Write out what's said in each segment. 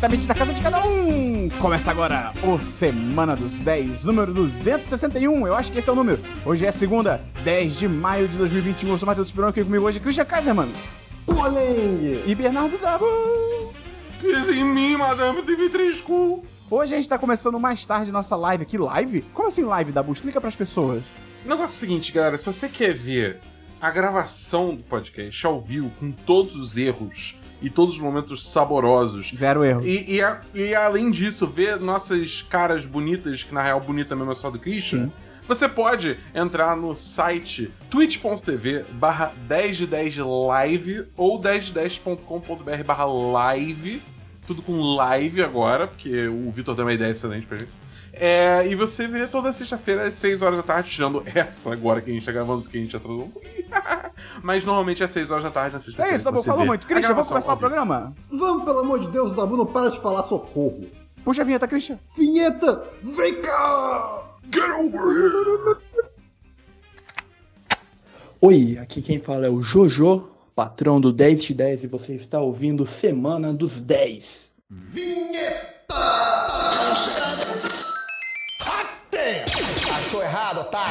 diretamente da casa de cada um. Começa agora o Semana dos 10, número 261. Eu acho que esse é o número. Hoje é segunda, 10 de maio de 2021. Eu sou Matheus Esperon, aqui comigo hoje é Christian Kaiser, mano. Poleng! E Bernardo Dabo. Pisa em mim, Madame TV3 Cool. Hoje a gente tá começando mais tarde nossa live aqui. Live? Como assim live, Dabu? Explica pras pessoas. O negócio é o seguinte, galera. Se você quer ver a gravação do podcast ao vivo, com todos os erros e todos os momentos saborosos. Zero erro. E, e, a- e além disso, ver nossas caras bonitas, que na real bonita mesmo é só do Christian. Sim. Você pode entrar no site twitch.tv barra 10 de 10 live ou 10de10.com.br barra live. Tudo com live agora, porque o Vitor deu uma ideia excelente pra gente. É, e você vê toda sexta-feira às 6 horas da tarde, tirando essa agora que a gente tá gravando, porque a gente atrasou um pouquinho. Mas normalmente é às 6 horas da tarde na sexta-feira. É isso, Dabu, você falou muito. Christian, vamos começar o ao vivo. programa? Vamos, pelo amor de Deus, o Dabu não para de falar socorro. Puxa a vinheta, Christian. Vinheta, vem cá! Get over here! Oi, aqui quem fala é o Jojo, patrão do 10 de 10 e você está ouvindo Semana dos 10. Achou errado, tá?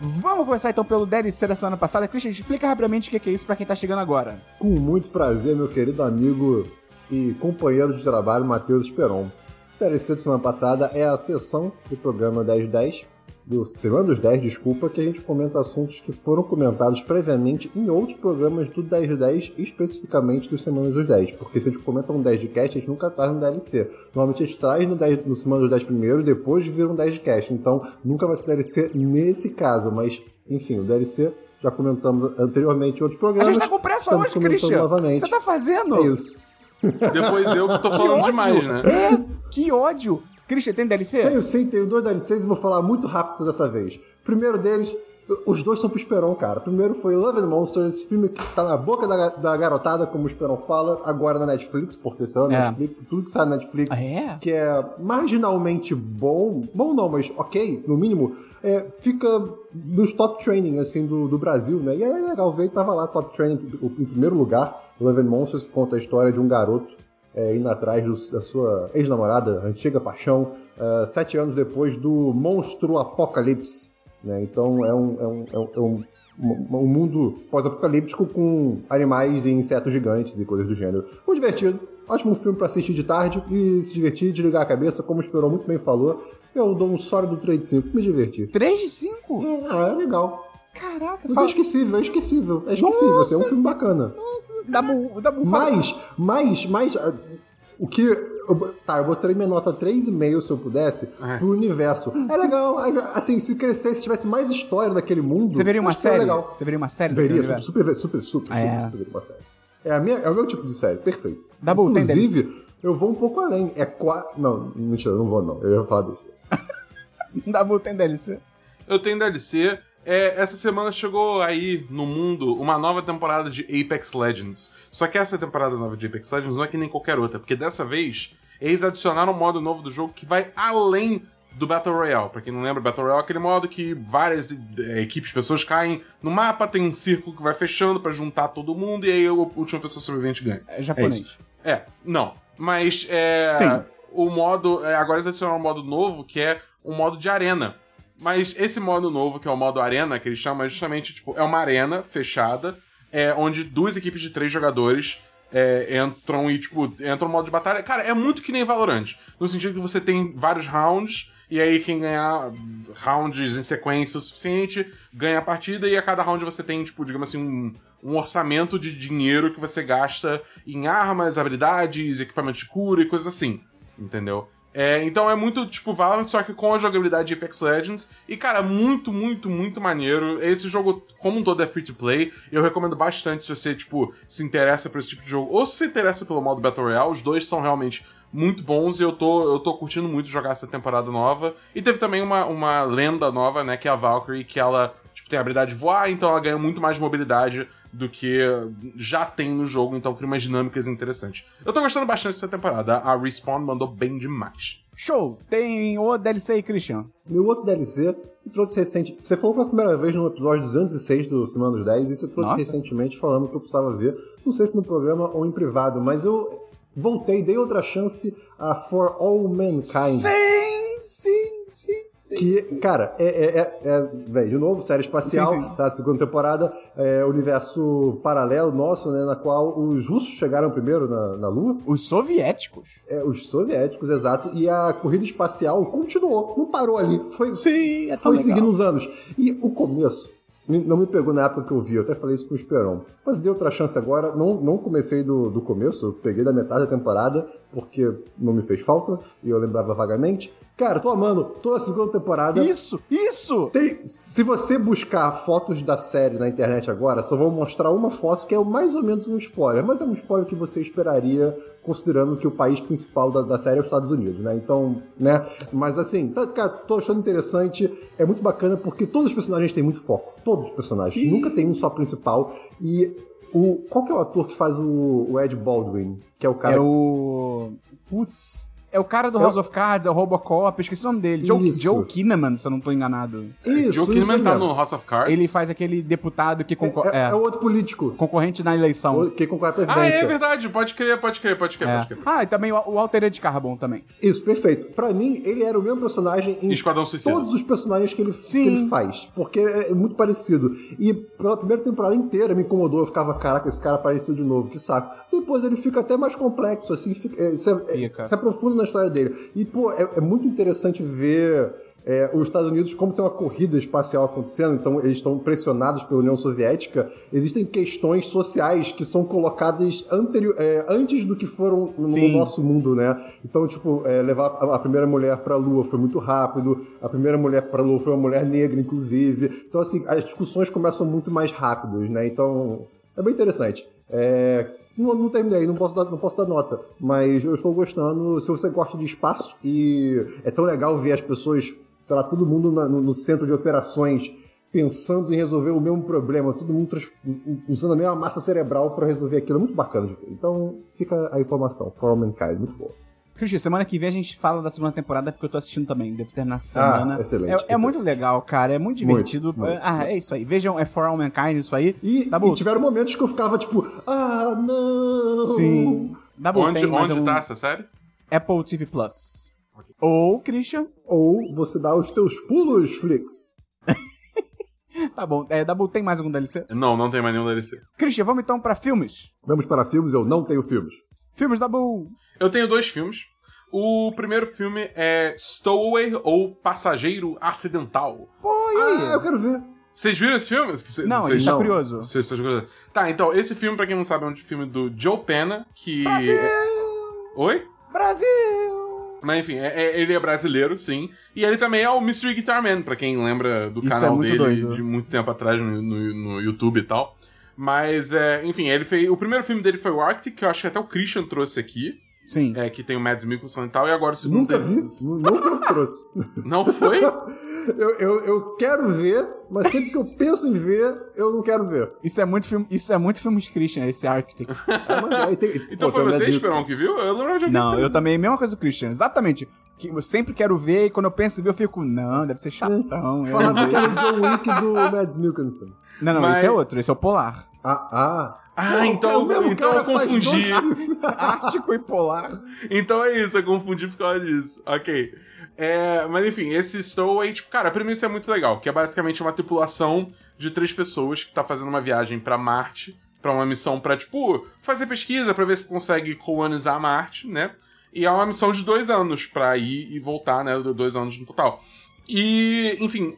Vamos começar então pelo DLC da semana passada. Christian, explica rapidamente o que é isso pra quem tá chegando agora. Com muito prazer, meu querido amigo e companheiro de trabalho, Matheus Esperon. O DLC da semana passada é a sessão do programa 1010, do Semana dos 10, desculpa, que a gente comenta assuntos que foram comentados previamente em outros programas do 1010, especificamente dos Semanas dos 10. Porque se a gente comenta um 10 de cast, a gente nunca traz no DLC. Normalmente a gente traz no, 10, no Semana dos 10 primeiro e depois vira um 10 de cast. Então nunca vai ser DLC nesse caso, mas enfim, o DLC já comentamos anteriormente em outros A programas. gente tá com pressa hoje, Christian. novamente. Você tá fazendo? É isso. Depois eu que tô Que falando ódio. demais, né? É, que ódio. Christian, tem DLC? Tenho sim, tenho dois DLCs e vou falar muito rápido dessa vez. Primeiro deles, os dois são pro Esperon, cara. Primeiro foi Love and Monsters, esse filme que tá na boca da, da garotada, como o Esperon fala, agora na Netflix, porque saiu na É. Netflix, tudo que sai na Netflix, Ah, é? que é marginalmente bom, bom não, mas ok, no mínimo, é, fica nos top training, assim, do, do Brasil, né? E é legal ver, tava lá top training em primeiro lugar, Love and Monsters, que conta a história de um garoto é, indo atrás do- da sua ex-namorada, antiga paixão, é, sete anos depois do monstro apocalipse. Né? Então é um, é um, é um, é um, um- mundo pós-apocalíptico com animais e insetos gigantes e coisas do gênero. Muito divertido. Ótimo filme pra assistir de tarde e se divertir, desligar a cabeça, como o Esperou muito bem falou. Eu dou um sólido 3 de 5, me diverti. 3 de 5? É, ah, é legal. Caraca, Mas é esquecível, é esquecível. É esquecível, assim, é um filme bacana. Dabu, Dabu, fala. Mas, mas, mas, ah, o que. eu- Tá, eu botaria minha nota 3,5 se eu pudesse É. pro universo. É legal, assim, se crescesse, se tivesse mais história daquele mundo. Você veria uma série? legal. Você veria uma série Veria, super, super, super, super, É. super, super veria uma série. É, a minha, é o meu tipo de série, perfeito. Tem Inclusive, eu vou um pouco além. É qua... Não, mentira, eu não vou não. Eu ia falar disso. Dabu tem DLC. Eu tenho DLC. É, essa semana chegou aí no mundo uma nova temporada de Apex Legends. Só que essa temporada nova de Apex Legends não é que nem qualquer outra, porque dessa vez eles adicionaram um modo novo do jogo que vai além do Battle Royale. Pra quem não lembra, Battle Royale é aquele modo que várias eh, equipes, pessoas caem no mapa, tem um círculo que vai fechando pra juntar todo mundo e aí a última pessoa sobrevivente ganha. É japonês. isso. É, não. Mas é. Sim. O modo. é, agora eles adicionaram um modo novo que é um modo de arena. Mas esse modo novo, que é o modo arena, que eles chamam, é justamente, tipo, é uma arena fechada, é, onde duas equipes de três jogadores é, entram e, tipo, entram no modo de batalha. Cara, é muito que nem Valorant. No sentido que você tem vários rounds, e aí quem ganhar rounds em sequência o suficiente, ganha a partida, e a cada round você tem, tipo, digamos assim, um, um orçamento de dinheiro que você gasta em armas, habilidades, equipamento de cura e coisas assim. Entendeu? É, então é muito tipo Valorant, só que com a jogabilidade de Apex Legends. E, cara, muito, muito, muito maneiro. Esse jogo, como um todo, é free to play. Eu recomendo bastante se você, tipo, se interessa por esse tipo de jogo. Ou se se interessa pelo modo Battle Royale. Os dois são realmente muito bons e eu tô, eu tô curtindo muito jogar essa temporada nova. E teve também uma, uma lenda nova, né, que é a Valkyrie, que ela tipo, tem a habilidade de voar, então ela ganha muito mais mobilidade do que já tem no jogo, então cria umas dinâmicas interessantes. Eu tô gostando bastante dessa temporada, a Respawn mandou bem demais. Show! Tem o DLC aí, Christian. Meu outro DLC, você trouxe recente. Você falou pela primeira vez no episódio 206 do Semana dos 10 e você trouxe Nossa. recentemente falando que eu precisava ver. Não sei se no programa ou em privado, mas eu voltei, dei outra chance a For All Mankind. Sim, sim, sim. Que, sim. cara, é, é, é, é velho, de novo, série espacial, Sim, sim. tá? Segunda temporada, é universo paralelo nosso, né? Na qual os russos chegaram primeiro na, na Lua, Os soviéticos. é, os soviéticos, exato, e a corrida espacial continuou, não parou ali, foi, Sim, é foi legal. seguindo os anos. E o começo, me- não me pegou na época que eu vi, eu até falei isso com o Esperon. Mas dei outra chance agora, não, não comecei do, do começo, eu peguei da metade da temporada, porque não me fez falta, e eu lembrava vagamente. Cara, tô amando toda a segunda temporada. Isso, isso! Tem- se você buscar fotos da série na internet agora, só vou mostrar uma foto que é mais ou menos um spoiler, mas é um spoiler que você esperaria, considerando que o país principal da, da série é os Estados Unidos, né? Então, né? Mas assim, tá, cara, tô achando interessante, é muito bacana porque todos os personagens têm muito foco. Todos os personagens. Sim. Nunca tem um só principal. E o. Qual que é o ator que faz o, o Ed Baldwin? Que é o cara. É o. Putz. É o cara do É o- House of Cards, é o Robocop, eu esqueci o nome dele. Joe. Joe Kinnaman, se eu não tô enganado. Isso, Joe Kinnaman tá no House of Cards. Ele faz aquele deputado que É, concor- é, é, é outro político. concorrente na eleição. Que concorre à Ah, presidência. é verdade, pode crer, pode crer, pode crer, É. pode crer. Ah, e também o, o Altered Carbon também. Isso, perfeito. Pra mim, ele era o mesmo personagem em Esquadrão Suicida. todos os personagens que ele, Sim. que ele faz. Porque é muito parecido. E pela primeira temporada inteira me incomodou. Eu ficava, caraca, esse cara apareceu de novo, que saco. Depois ele fica até mais complexo, assim, fica, é, se, é, Fica. se aprofunda na história dele. E, pô, é, é muito interessante ver. é, os Estados Unidos, como tem uma corrida espacial acontecendo, então eles estão pressionados pela União Soviética, existem questões sociais que são colocadas anterior, é, antes do que foram no, Sim. nosso mundo, né? Então, tipo, é, levar a, a primeira mulher pra Lua foi muito rápido, a primeira mulher pra Lua foi uma mulher negra, inclusive. Então, assim, as discussões começam muito mais rápidas, né? Então, é bem interessante. É, não, não terminei, não posso, dar, não posso dar nota, mas eu estou gostando. Se você gosta de espaço e é tão legal ver as pessoas, sei lá, todo mundo na- no, no centro de operações pensando em resolver o mesmo problema, todo mundo usando a mesma massa cerebral para resolver aquilo, é muito bacana. Então, fica a informação, For All Mankind, muito boa. Christian, semana que vem a gente fala da segunda temporada porque eu tô assistindo também. Devo terminar essa semana. Ah, excelente, É, é excelente. muito legal, cara. É muito divertido. muito, ah, é isso aí. Vejam, é For All Mankind isso aí. E, Tá e tiveram momentos que eu ficava tipo, ah, não! Sim. Dabu, Onde, tem mais onde um tá essa série? Apple TV Plus. Ou, Christian, Ou você dá os teus pulos, Flix. tá bom. É, Dabu, tem mais algum DLC? Não, não tem mais nenhum DLC. Christian, vamos então pra filmes. Vamos para filmes, eu não tenho filmes. Filmes, Dabu. Eu tenho dois filmes. O primeiro filme é Stowaway ou Passageiro Acidental. Ah, eu quero ver. Vocês viram esse filme? Cê- Não, a vocês- gente tá não. curioso. Vocês estão curiosos? Tá, então, esse filme, pra quem não sabe, é um filme do Joe Pena, que... Oi? Brasil! Mas enfim, é- é- ele é brasileiro, sim. E ele também é o Mystery Guitar Man, pra quem lembra do Isso canal é muito dele doido. de muito tempo atrás no, no, no YouTube e tal. Mas, é, enfim, ele fez. O primeiro filme dele foi o Arctic, que eu acho que até o Christian trouxe aqui, Sim. é, que tem o Mads Mikkelsen e tal, e agora o segundo. Nunca teve- vi. Não foi eu que trouxe. Não foi? Eu, eu, eu quero ver, mas sempre que eu penso em ver, eu não quero ver. Isso é muito filme, isso é muito filme de Christian, esse Arctic. Mas aí tem- Então pô, foi o você, Esperão, que viu? Eu lembro de alguém Não, que- eu também, mesma coisa do Christian, exatamente. Que eu sempre quero ver e quando eu penso em ver, eu fico, não, deve ser chatão. eu Falava não que era o John Wick do Mads Mikkelsen. Não, não, Mas- esse é outro, esse é o Polar. Ah, ah. Ah, então, cara- mesmo então eu cara faz confundi. Ártico e Polar. Então é isso, eu confundi por causa disso. Ok. É, mas enfim, esse Stowaway, tipo, cara, a premissa é muito legal, que é basicamente uma tripulação de três pessoas que tá fazendo uma viagem pra Marte, pra uma missão pra, tipo, fazer pesquisa pra ver se consegue colonizar Marte, né? E é uma missão de dois anos pra ir e voltar, né? Dois anos no total. E, enfim,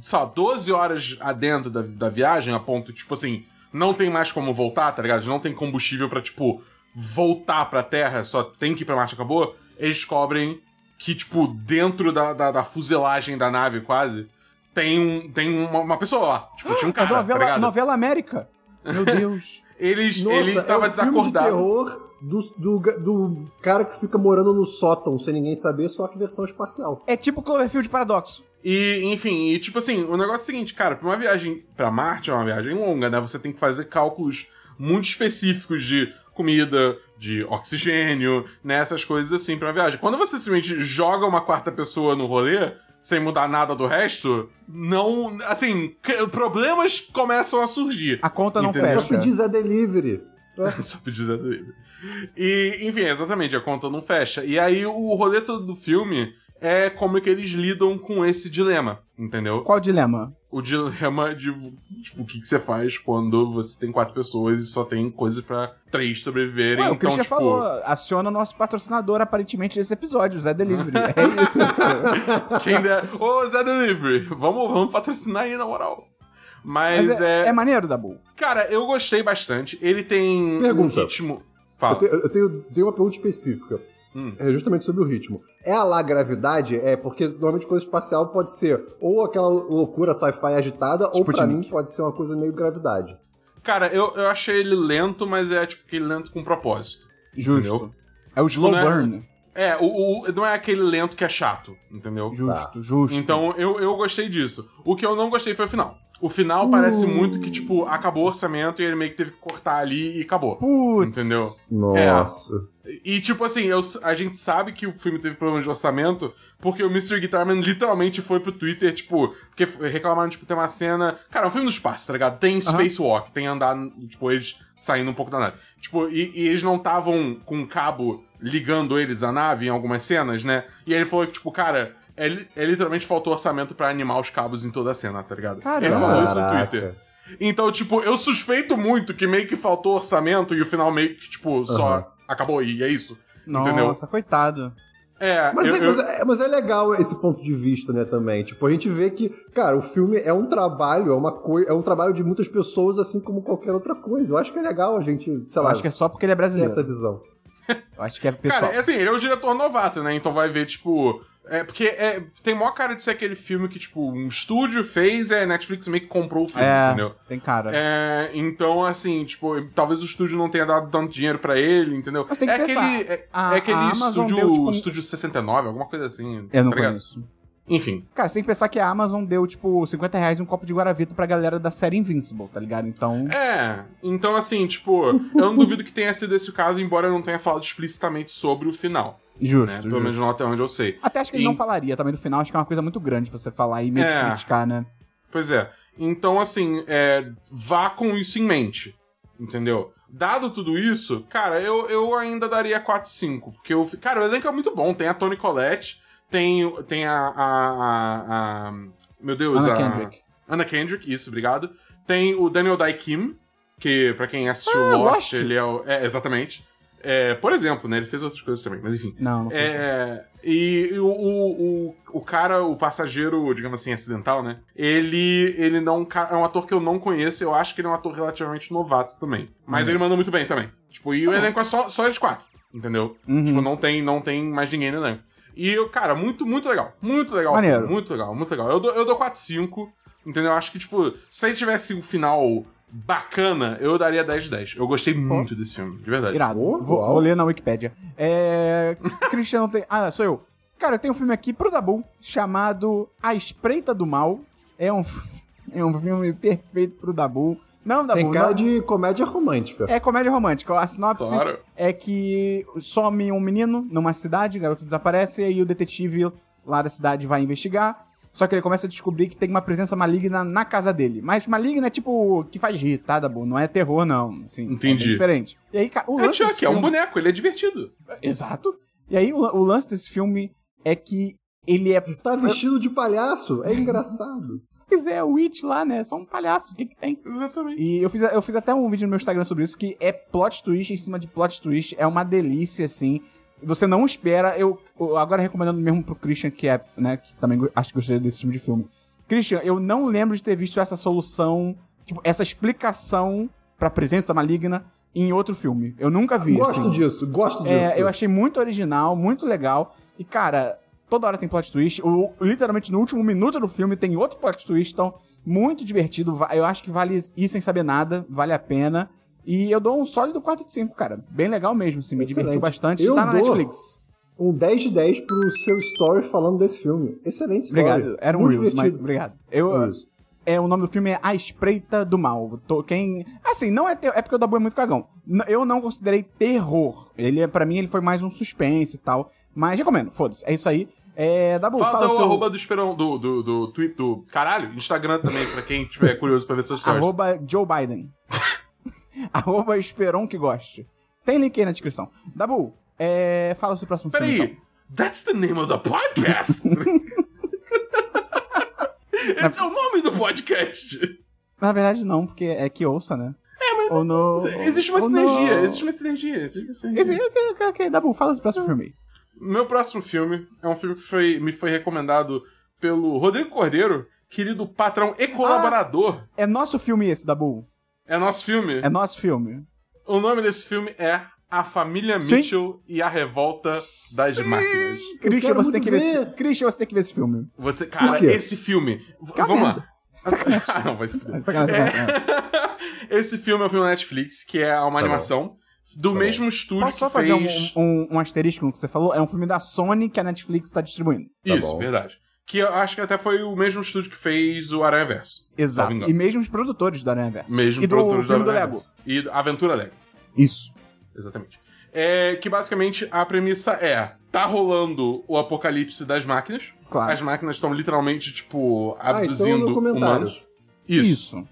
só 12 horas adentro da, da viagem, a ponto, tipo assim, não tem mais como voltar, tá ligado? Não tem combustível pra, tipo, voltar pra Terra, só tem que ir pra Marte, acabou. Eles descobrem que, tipo, dentro da, da, da fuselagem da nave, quase, tem, um, tem uma, uma pessoa lá. Tipo, tinha um É cara, tá novela, ligado? novela América. Meu Deus. Eles, Nossa, ele tava é o filme de desacordado. terror do, do, do cara que fica morando no sótão sem ninguém saber, só que versão espacial. é tipo Cloverfield Paradoxo. E, enfim, e tipo assim, o negócio é o seguinte, cara, pra uma viagem pra Marte é uma viagem longa, né? Você tem que fazer cálculos muito específicos de comida, de oxigênio, né? Essas coisas assim pra uma viagem. Quando você simplesmente joga uma quarta pessoa no rolê, sem mudar nada do resto, não. Assim, problemas começam a surgir. A conta não Entendeu? Só fecha. pedir Zé Delivery. Só pedir Zé Delivery. E, enfim, exatamente, a conta não fecha. E aí o rolê todo do filme é como que eles lidam com esse dilema, entendeu? Qual dilema? O dilema de, tipo, o que, que você faz quando você tem quatro pessoas e só tem coisas pra três sobreviverem. Ué, o então, Christian tipo, falou, aciona o nosso patrocinador aparentemente desse episódio, o Zé Delivery. É isso. quem der... Ô, Zé Delivery, vamos, vamos patrocinar aí, na moral. Mas, Mas é, é, é maneiro, Dabu. Cara, eu gostei bastante. Ele tem Pergunta. um ritmo... Eu, Fala. te- eu tenho, tenho uma pergunta específica. Hum. É justamente sobre o ritmo. É a lá gravidade? É porque normalmente coisa espacial pode ser ou aquela loucura sci-fi agitada, ou pra Sputnik. mim pode ser uma coisa meio gravidade. Cara, eu, eu achei ele lento, mas é tipo aquele lento com propósito. Justo. Entendeu? É o slow Não é- burn. É, o, o- não é aquele lento que é chato, entendeu? Justo, justo. Então eu, eu gostei disso. O que eu não gostei foi o final. O final parece muito que, tipo, acabou o orçamento e ele meio que teve que cortar ali e acabou. Putz. Entendeu? Nossa. E, tipo assim, eu- a gente sabe que o filme teve problemas de orçamento porque o Mr. Guitarman literalmente foi pro Twitter, tipo, porque reclamaram, tipo, tem uma cena. Cara, é um filme no espaço, tá ligado? Tem spacewalk, tem andar, tipo, eles saindo um pouco da nave. Tipo, e, e eles não estavam com um cabo ligando eles à nave em algumas cenas, né? E ele falou que, tipo, cara. É, é literalmente faltou orçamento pra animar os cabos em toda a cena, tá ligado? Caramba. Ele falou isso no. Twitter. Então, tipo, eu suspeito muito que meio que faltou orçamento e o final meio que, tipo, só Aham. acabou e é isso. Nossa, Entendeu? coitado. É, Mas, eu- é, eu- mas, é, mas é legal esse ponto de vista, né, também. Tipo, a gente vê que, cara, o filme é um trabalho, é uma coisa, é um trabalho de muitas pessoas, assim como qualquer outra coisa. Eu acho que é legal a gente, sei Eu lá, acho que é só porque ele é brasileiro. essa visão. Eu acho que é pessoal. Cara, é assim, ele é um diretor novato, né? Então vai ver, tipo. É, porque é, tem maior cara de ser aquele filme que, tipo, um estúdio fez e a Netflix meio que comprou o filme, É, entendeu? tem cara. É, então, assim, tipo, talvez o estúdio não tenha dado tanto dinheiro pra ele, entendeu? Mas tem que é pensar, aquele, é, a- é aquele estúdio, deu, tipo, estúdio 69, alguma coisa assim. Eu não tá ligado? conheço. Enfim. Cara, você tem que pensar que a Amazon deu, tipo, 50 reais um copo de Guaravita pra galera da série Invincible, tá ligado? Então. É, então assim, tipo, eu não duvido que tenha sido esse o caso, embora eu não tenha falado explicitamente sobre o final. Né? Justo, Pelo menos não até onde eu sei. Até acho que ele E- não falaria também do final, acho que é uma coisa muito grande pra você falar e meio É. que criticar, né? Pois é. Então, assim, é, vá com isso em mente. Entendeu? Dado tudo isso, cara, eu, eu ainda daria 4-5. Porque, eu, cara, o elenco é muito bom. Tem a Toni Collette, tem, tem a, a, a- a- Meu Deus, Anna a. Kendrick. Anna Kendrick, isso, obrigado. Tem o Daniel Dai Kim, que, pra quem assistiu Ah, Lost, Lost. ele é o. É, exatamente. É, por exemplo, né? Ele fez outras coisas também, mas enfim. Não, não foi. É, e o, o, o, o cara, o passageiro, digamos assim, acidental, né? Ele, ele não é um ator que eu não conheço, eu acho que ele é um ator relativamente novato também. Mas Uhum. ele mandou muito bem também. Tipo, e o elenco é só, só eles quatro, entendeu? Uhum. Tipo, não tem, não tem mais ninguém no elenco. E, cara, muito, muito legal. Muito legal. Maneiro. Muito legal, muito legal. Eu dou, eu dou 4-5, entendeu? Eu acho que, tipo, se ele tivesse um final bacana, eu daria 10 de 10. Eu gostei muito desse filme, de verdade. Irado. Oh, vou, vou ler na Wikipédia. É. Cristiano tem. Ah, sou eu. Cara, eu tenho um filme aqui pro Dabu chamado A Espreita do Mal. É um, é um filme perfeito pro Dabu. Não, Dabu. Tem cara não- de comédia romântica. É comédia romântica. A sinopse Claro. é que some um menino numa cidade, o garoto desaparece, e aí o detetive lá da cidade vai investigar. Só que ele começa a descobrir que tem uma presença maligna na casa dele. Mas maligna é tipo que faz rir, tá, Dabu? Não é terror, não. Assim, Entendi. É diferente. E aí, o É lance Chuck, desse é um filme- boneco, ele é divertido. Exato. E aí, o, o lance desse filme é que ele é. Tá vestido de palhaço, é engraçado. Pois é, o It lá, né? Só um palhaço, o que que tem? Exatamente. E eu fiz, eu fiz até um vídeo no meu Instagram sobre isso, que é plot twist em cima de plot twist. É uma delícia, assim. Você não espera. Eu, eu agora recomendando mesmo pro Christian, que é, né, que também acho que gostaria desse tipo de filme. Christian, eu não lembro de ter visto essa solução, tipo, essa explicação pra presença maligna em outro filme. Eu nunca vi, gosto assim. disso, gosto disso. É, eu achei muito original, muito legal. E, cara, toda hora tem plot twist. O, literalmente no último minuto do filme tem outro plot twist, então muito divertido. Eu acho que vale ir sem saber nada, vale a pena. E eu dou um sólido 4 de 5, cara. Bem legal mesmo, assim, me divertiu bastante. Eu tá na dou- Netflix. Um 10 de 10 pro seu story falando desse filme. Excelente story. Obrigado. Era um Muito Reels, mas divertido. obrigado. Eu, Isso. é, o nome do filme é A Espreita do Mal. Tô- quem, assim, não é ter, é porque o Dabu é muito cagão. N- Eu não considerei terror. Ele é para mim ele foi mais um suspense e tal, mas recomendo. Foda-se. É isso aí. É, Dabu, Fala, fala, o seu arroba do Esperão, do, do, do tweet, do caralho, Instagram também, pra quem tiver curioso pra ver seus stories. arroba Joe Biden. arroba Esperon que goste. Tem link aí na descrição. Dabu, é, fala o seu próximo filme. Peraí, então. that's the name of the podcast? Esse é o nome do podcast. Na verdade não, porque é que ouça, né? É, mas ou no, Existe uma ou sinergia, no- existe uma sinergia, existe uma sinergia. Existe- ok, ok, ok. Dabu, fala o seu próximo filme. Meu próximo filme é um filme que foi, me foi recomendado pelo Rodrigo Cordeiro, querido patrão e colaborador. É nosso filme esse, Dabu. É nosso filme. É nosso filme. O nome desse filme é A Família Sim. Mitchell e a Revolta das Máquinas. Christian, você tem que ver. ver. Esse... Christian, você tem que ver esse filme. Você, cara, Por quê? esse filme. uma Vamos lá. ah, não, vai se fuder. Sacanagem, sacanagem, sacanagem. Esse filme é um filme da Netflix, que é uma bom. animação do Tá mesmo estúdio Posso só que fazer fez. um, um, um asterisco no que você falou? É um filme da Sony que a Netflix tá distribuindo. Tá Isso, bom. verdade. Que eu acho que até foi o mesmo estúdio que fez o Aranha Verso. Exato. E mesmo os produtores do Aranha Verso. Mesmo e do produtores filme do Aranha Lego. Verso. E do Aventura Lego. Isso. Exatamente. É que basicamente a premissa é: tá rolando o apocalipse das máquinas. Claro. As máquinas estão literalmente, tipo, Ah, então é um abduzindo humanos. Isso. Isso.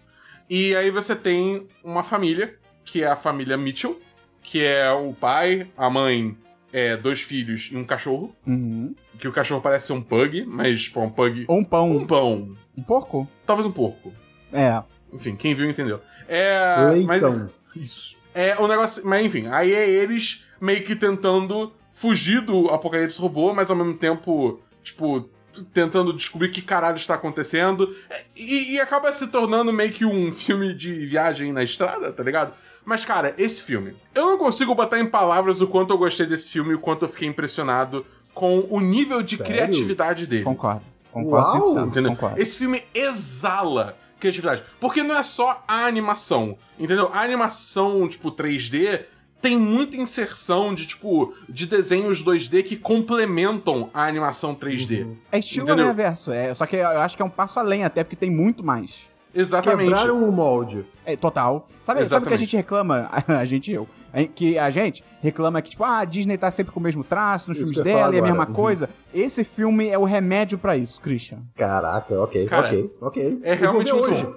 E aí você tem uma família, que é a família Mitchell, que é o pai, a mãe, é, dois filhos e um cachorro. Uhum. Que o cachorro parece ser um pug, mas, tipo, um pug. Ou um pão. Um pão. Um porco? Talvez um porco. É. Enfim, quem viu entendeu. É. Mas, Leitão. isso. É o negócio. Mas enfim, aí é eles meio que tentando fugir do apocalipse robô, mas ao mesmo tempo, tipo, tentando descobrir que caralho está acontecendo. É, E, e acaba se tornando meio que um filme de viagem na estrada, tá ligado? Mas, cara, esse filme. Eu não consigo botar em palavras o quanto eu gostei desse filme e o quanto eu fiquei impressionado com o nível de Sério? criatividade dele. Concordo. Concordo Uau! 100%. Entendeu? Concordo. Esse filme exala criatividade. Porque não é só a animação, entendeu? A animação, tipo, 3D tem muita inserção de, tipo, de desenhos 2D que complementam a animação 3D. É estilo Entendeu? Aranha Verso. É, só que eu acho que é um passo além até, porque tem muito mais. Exatamente. Quebraram o molde. É, total. Sabe, sabe o que a gente reclama? A gente e eu. Que a gente reclama que, tipo, ah, a Disney tá sempre com o mesmo traço nos Isso filmes dela e a mesma. Uhum. coisa. Esse filme é o remédio pra isso, Christian. Caraca, ok, Cara, ok, ok. É Eu realmente muito hoje.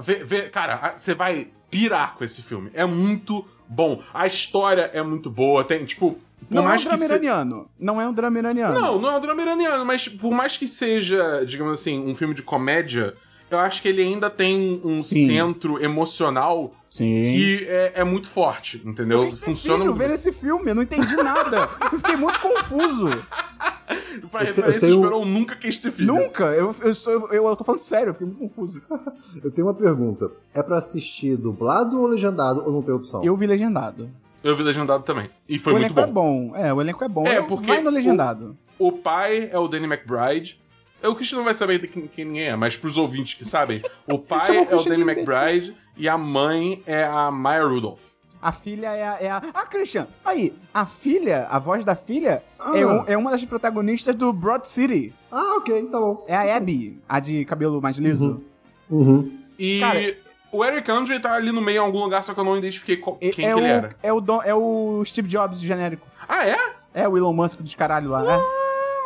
Vê, vê- cara, você vai pirar com esse filme. É muito bom. A história é muito boa. Tem, tipo, por Não é um drama se- iraniano. Não é um drama iraniano. Não, não é um drama iraniano, mas por mais que seja, digamos assim, um filme de comédia, eu acho que ele ainda tem um Sim. centro emocional Sim. que é, é muito forte, entendeu? Eu fiquei Funciona vendo bem. esse filme, eu não entendi nada. eu fiquei muito confuso. Pra eu referência, tenho- Esperon nunca quis ter filho. Nunca. Eu, eu, sou- eu, eu tô falando sério, eu fiquei muito confuso. Eu tenho uma pergunta. É pra assistir dublado ou legendado ou não tem opção? Eu vi legendado. Eu vi legendado também. E foi o muito elenco bom. é bom. É, o elenco é bom. É, Eu- porque Vai no o- legendado. O pai é o Danny McBride. O Christian não vai saber de quem, quem ninguém é, mas pros ouvintes que sabem, o pai o é o Danny. McBride e a mãe é a Maya Rudolph. A filha é a, é a. Ah, Christian, aí, a filha, a voz da filha, Ah. é, um- é uma das protagonistas do Broad City. Ah, ok, tá bom. É a Abby, a de cabelo mais liso. Uhum. E Cara- o Eric Andre tá ali no meio em algum lugar, só que eu não identifiquei qual- É- quem é, que ele o, era. é, o Don- é o Steve Jobs genérico. Ah, é? É o Elon Musk dos caralho lá. é.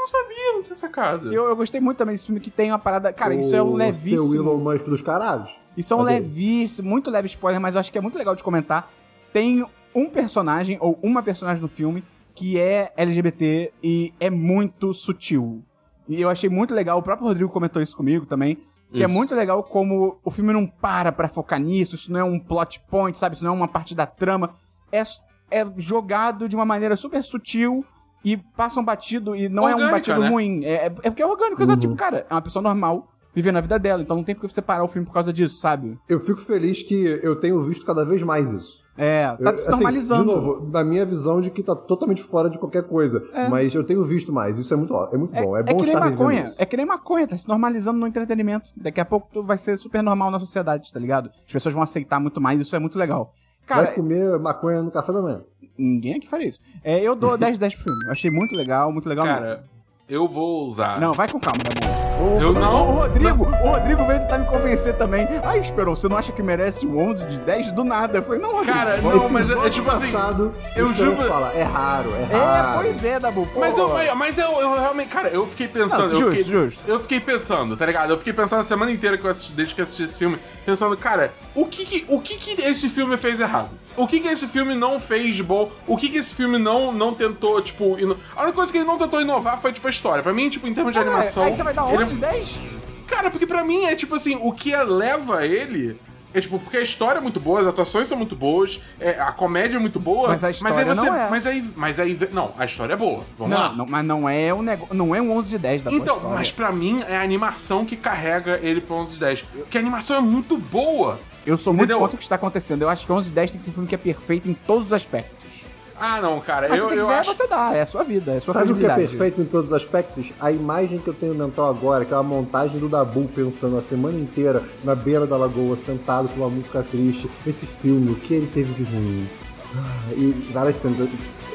Não sabia, não tinha sacado. Eu, eu gostei muito também desse filme que tem uma parada. Cara, isso é um O levíssimo. Seu Elon Musk dos caralhos. Isso é um Cadê? levíssimo, muito leve spoiler, mas eu acho que é muito legal de comentar. Tem um personagem, ou uma personagem no filme, que é LGBT e é muito sutil. E eu achei muito legal, o próprio Rodrigo comentou isso comigo também, que é Isso. muito legal como o filme não para pra focar nisso, isso não é um plot point, sabe? Isso não é uma parte da trama. É, é jogado de uma maneira super sutil e passa um batido e não é um batido né? ruim. É, é porque é orgânico, exato. Tipo, cara, é uma pessoa normal vivendo a vida dela, então não tem por que você parar o filme por causa disso, sabe? Eu fico feliz que eu tenho visto cada vez mais isso. É, tá Eu- se assim, normalizando. De novo, na minha visão de que tá totalmente fora de qualquer coisa. É. Mas eu tenho visto mais. Isso é muito, é muito bom. É, bom que nem maconha. isso. É que nem maconha, tá se normalizando no entretenimento. Daqui a pouco tu vai ser super normal na sociedade, tá ligado? As pessoas vão aceitar muito mais, isso é muito legal. Cara, Vai comer maconha no café da manhã. ninguém aqui faria isso. É, eu dou 10 de 10 pro filme. Eu achei muito legal, muito legal mesmo. Cara, eu vou usar. Não, vai com calma, Dabu. O, Eu não- O Rodrigo, o Rodrigo veio tentar me convencer também. Ai, Esperon, você não acha que merece um 11 de 10 do nada? Eu falei, não, Rodrigo. Cara, não, mas é, é tipo assim. passado, eu o Esperon juro- fala, é raro, é É, raro. pois é, Dabu. Pô. Mas eu, mas eu, eu realmente, cara, eu fiquei pensando. Não, eu, justo, fiquei, justo. eu fiquei pensando, tá ligado? Eu fiquei pensando a semana inteira que eu assisti, desde que eu assisti esse filme, pensando, cara, o que que, o que que esse filme fez errado? O que que esse filme não fez de bom? O que que esse filme não, não tentou, tipo. ino- A única coisa que ele não tentou inovar foi, tipo, a história. Pra mim, tipo, em termos de Ué, animação. Aí você vai dar ele 11 de 10? Cara, porque pra mim é tipo assim, o que leva ele. É tipo, porque a história é muito boa, as atuações são muito boas, é, a comédia é muito boa. Mas a história aí você, não é. Mas aí, mas aí, não, a história é boa. Vamos lá. Não, não, mas não é um negócio, não é um 11 de 10 da Então, mas pra mim é a animação que carrega ele pro 11 de 10. Porque a animação é muito boa. Eu sou muito Entendeu? contra o que está acontecendo. Eu acho que 11 de 10 tem que ser um filme que é perfeito em todos os aspectos. Ah, não, cara. Mas eu, se você eu quiser, acho... você dá. É a sua vida, é a sua Sabe o que é perfeito em todos os aspectos? A imagem que eu tenho mental agora, aquela montagem do Dabu pensando a semana inteira na beira da lagoa, sentado com uma música triste. Esse filme, o que ele teve de ruim? Ah, E várias cenas. eu-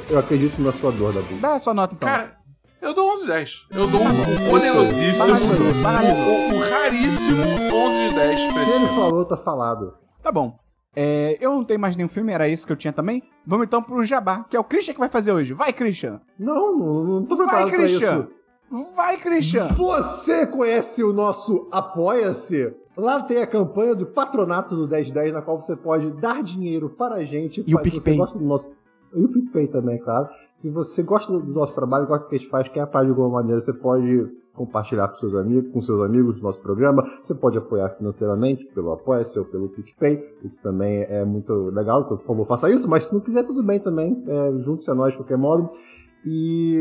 Eu acredito na sua dor, Dabu. Dá a sua nota então. Cara, eu dou 11 de 10. Eu dou um poderosíssimo, um, raríssimo 11 de 10 pra Se esse ele filme. falou, tá falado. Tá bom. É, eu não tenho mais nenhum filme, era isso que eu tinha também. Vamos então pro Jabá, que é o Christian que vai fazer hoje. Vai, Christian! Não, não, não tô Vai, preparado pra Christian! isso. Vai, Christian! Você conhece o nosso Apoia-se? Lá tem a campanha do patronato do 1010, na qual você pode dar dinheiro para a gente. E o se PicPay. Você gosta do nosso... E o PicPay também, claro. Se você gosta do nosso trabalho, gosta do que a gente faz, quer apoiar de alguma maneira, você pode compartilhar com seus amigos, com seus amigos do nosso programa. Você pode apoiar financeiramente pelo Apoia-se ou pelo PicPay, o que também é muito legal. Então, por favor, faça isso. Mas se não quiser, tudo bem também. É, Junte-se a nós de qualquer modo. E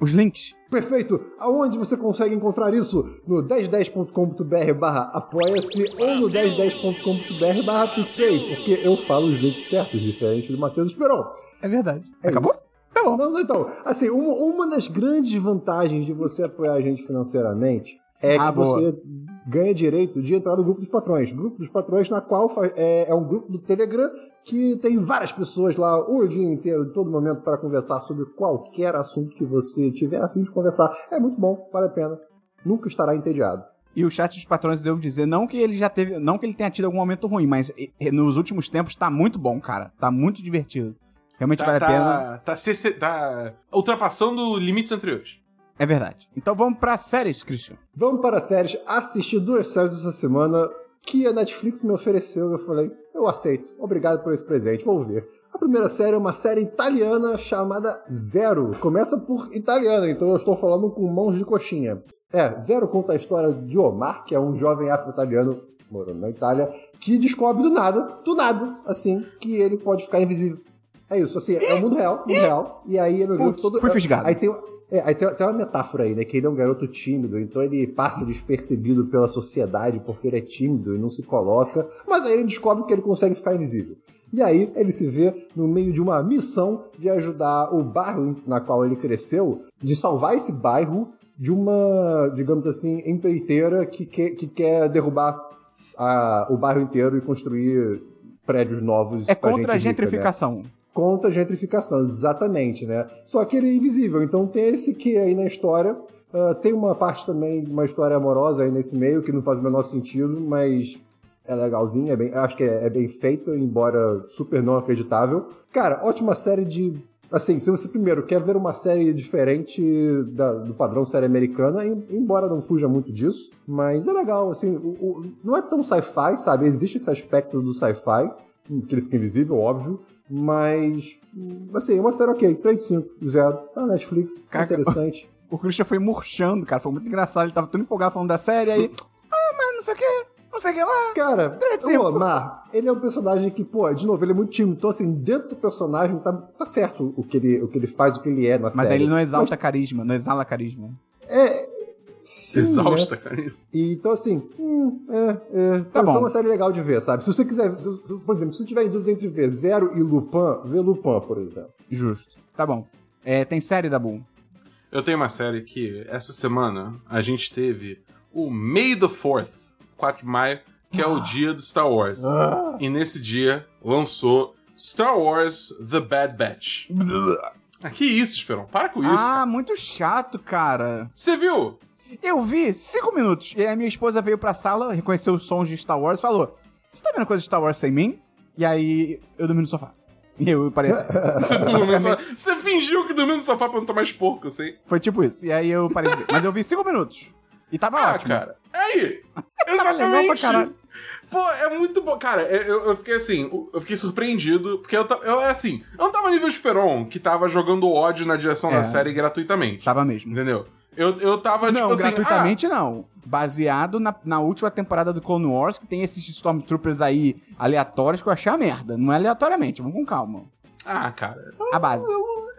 Os links. Perfeito! Aonde você consegue encontrar isso? No 1010.com.br barra apoia-se ou no 1010.com.br barra porque eu falo os links certos, diferente do Matheus Esperon. É verdade. É Acabou? isso. Tá bom. Não, então, assim, uma, uma das grandes vantagens de você apoiar a gente financeiramente é Ah, que boa. você ganha direito de entrar no grupo dos patrões. Grupo dos patrões, na qual é, é um grupo do Telegram que tem várias pessoas lá o dia inteiro, em todo momento, para conversar sobre qualquer assunto que você tiver a fim de conversar. É muito bom, vale a pena. Nunca estará entediado. E o chat dos patrões, eu devo dizer, não que ele já teve. Não que ele tenha tido algum momento ruim, mas nos últimos tempos tá muito bom, cara. Tá muito divertido. Realmente Tá, vale a pena. tá, tá, CC tá ultrapassando limites anteriores. É verdade. Então vamos pra séries, Christian. Vamos para séries. Assisti duas séries essa semana que a Netflix me ofereceu. Eu falei, eu aceito. Obrigado por esse presente. Vou ver. A primeira série é uma série italiana chamada Zero. Começa por italiana, então eu estou falando com mãos de coxinha. É, Zero conta a história de Omar, que é um jovem afro-italiano morando na Itália, que descobre do nada, do nada, assim, que ele pode ficar invisível. É isso, assim, é o mundo real, mundo real. E aí ele Putz, fui fisgado. Aí tem, é, aí tem, tem uma metáfora aí, né? Que ele é um garoto tímido, então ele passa despercebido pela sociedade porque ele é tímido e não se coloca. Mas aí ele descobre que ele consegue ficar invisível. E aí ele se vê no meio de uma missão de ajudar o bairro na qual ele cresceu, de salvar esse bairro de uma, digamos assim, empreiteira que, que, que quer derrubar a- o bairro inteiro e construir prédios novos. É contra a gente rica, né? Contra a gentrificação, exatamente, né? Só que ele é invisível, então tem esse que aí na história. Ah, tem uma parte também, uma história amorosa aí nesse meio, que não faz o menor sentido, mas é legalzinho, é bem, acho que é, é bem feito, embora super não acreditável. Cara, ótima série de. Assim, se você primeiro quer ver uma série diferente da- do padrão série americana, em- embora não fuja muito disso, mas é legal, assim, o- o- não é tão sci-fi, sabe? Existe esse aspecto do sci-fi, que ele fica invisível, óbvio, mas, assim, é uma série ok, 3 de 5, zero, tá na Netflix, é Caraca. interessante. O Christian foi murchando, cara. Foi muito engraçado. Ele tava todo empolgado falando da série, aí. Ah, mas não sei o que, não sei o que lá. Cara, o Omar, ele é um personagem que, pô, de novo, ele é muito tímido. Então, assim, dentro do personagem tá, tá certo o que, ele, o que ele faz, o que ele é na Mas série. aí ele não exalta carisma, não exala carisma. Sim, Exausta, né? cara. E, então, assim, hum, é, é. Tá foi, bom. foi uma série legal de ver, sabe? Se você quiser, se- se- por exemplo, se você tiver em dúvida entre ver Zero e Lupin, vê Lupin, por exemplo. Justo. Tá bom. É, tem série da Boom. Eu tenho uma série que essa semana a gente teve o May the 4th, 4 de maio, que é o dia do Star Wars. E nesse dia lançou Star Wars The Bad Batch. Ah, que isso, Esperão? Para com isso. Ah, muito chato, cara. Você viu? Eu vi cinco minutos. E a minha esposa veio pra sala, reconheceu os sons de Star Wars e falou: Você tá vendo coisa de Star Wars sem mim? E aí eu dormi no sofá. E eu parei assim. Você dormiu no sofá. Você fingiu que dormiu no sofá pra não tomar esporro, eu sei. Foi tipo isso. E aí eu parei de ver. Mas eu vi cinco minutos. E tava Ah, ótimo. cara. Aí! Exatamente! caralho. Pô, é muito bom. Cara, eu, eu fiquei assim, eu fiquei surpreendido, porque eu, eu é assim, eu não tava nível Esperon, que tava jogando ódio na direção É. da série gratuitamente. Tava mesmo. Entendeu? Eu, eu tava, Não, tipo assim. gratuitamente não. Baseado na, na última temporada do Clone Wars, que tem esses Stormtroopers aí aleatórios que eu achei a merda. Não é aleatoriamente, vamos com calma. Ah, ah, cara, A base.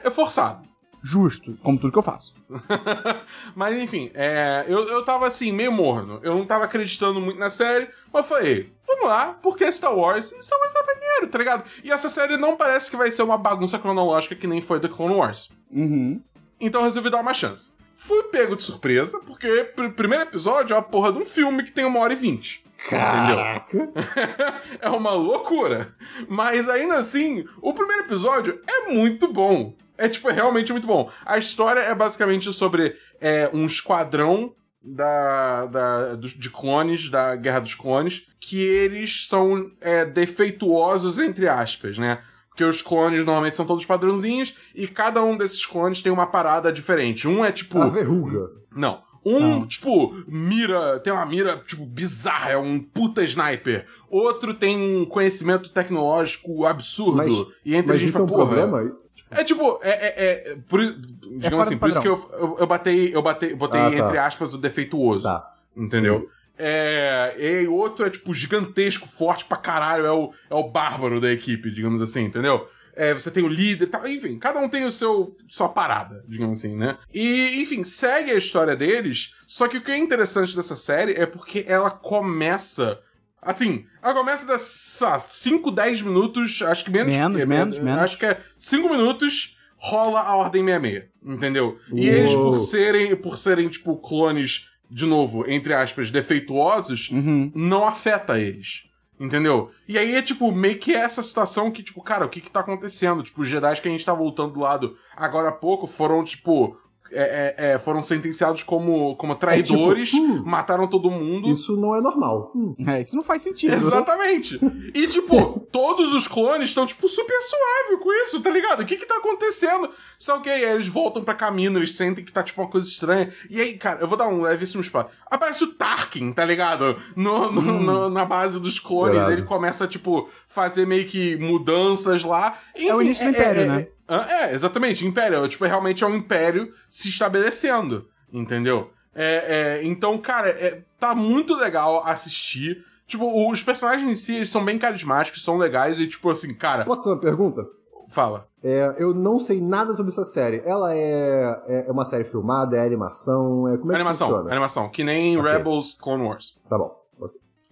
é forçado. Justo, como tudo que eu faço. Mas enfim, é, eu, eu tava assim, meio morno. Eu não tava acreditando muito na série, mas eu falei, vamos lá, porque Star Wars, Star Wars é maneiro, tá ligado? E essa série não parece que vai ser uma bagunça cronológica que nem foi The Clone Wars. Uhum. Então eu resolvi dar uma chance. Fui pego de surpresa, porque o primeiro episódio é uma porra de um filme que tem uma hora e vinte. Caraca! é uma loucura. Mas ainda assim, o primeiro episódio é muito bom. É, tipo, é realmente muito bom. A história é basicamente sobre é, um esquadrão da, da, de clones, da Guerra dos Clones, que eles são é, defeituosos, entre aspas, né? Porque os clones normalmente são todos padrãozinhos e cada um desses clones tem uma parada diferente. Um é tipo. A verruga. Não. Um, Não. tipo, mira, tem uma mira, tipo, bizarra, é um puta sniper. Outro tem um conhecimento tecnológico absurdo. Mas- e entra Mas gente isso é um porra. problema? É tipo, é, é, é por, digamos fora assim, por isso que eu, eu, eu batei, eu batei, botei Ah, tá. entre aspas o defeituoso. Tá. Entendeu? É, e outro é, tipo, gigantesco, forte pra caralho, é o, é o bárbaro da equipe, digamos assim, entendeu? É, você tem o líder e tal, enfim, cada um tem o seu sua parada, digamos assim, né? E, enfim, segue a história deles, só que o que é interessante dessa série é porque ela começa. Assim, ela começa das 5, 10 minutos, acho que menos. Menos, é, menos, é, menos. Acho que é 5 minutos, rola a Ordem 66, entendeu? E Uou. eles, por serem, por serem, tipo, clones, de novo, entre aspas, defeituosos, Uhum. não afeta eles. Entendeu? E aí é tipo, meio que essa situação que, tipo, cara, o que que tá acontecendo? Tipo, os Jedi que a gente tá voltando do lado agora há pouco foram, tipo. É, é, é, foram sentenciados como, como traidores, hum, mataram todo mundo. Isso não é normal. Hum. É, isso não faz sentido. Exatamente. E, tipo, todos os clones estão, tipo, super suave com isso, tá ligado? O que que tá acontecendo? Só que aí eles voltam pra caminho, eles sentem que tá, tipo, uma coisa estranha. E aí, cara, eu vou dar um levíssimo spoiler. Aparece o Tarkin, tá ligado? No, no- no- na base dos clones. Ele começa, tipo, fazer meio que mudanças lá. Enfim, É o início do Império, é- né? É, exatamente, Império. Tipo, realmente é um Império se estabelecendo, entendeu? É, é, então, cara, é, tá muito legal assistir. Tipo, os personagens em si, eles são bem carismáticos, são legais e, tipo assim, cara, Posso fazer uma pergunta? fala. É, eu não sei nada sobre essa série. Ela é, é é uma série filmada, é animação, é como é animação, que funciona? animação, que nem Ok. Rebels Clone Wars. Tá bom.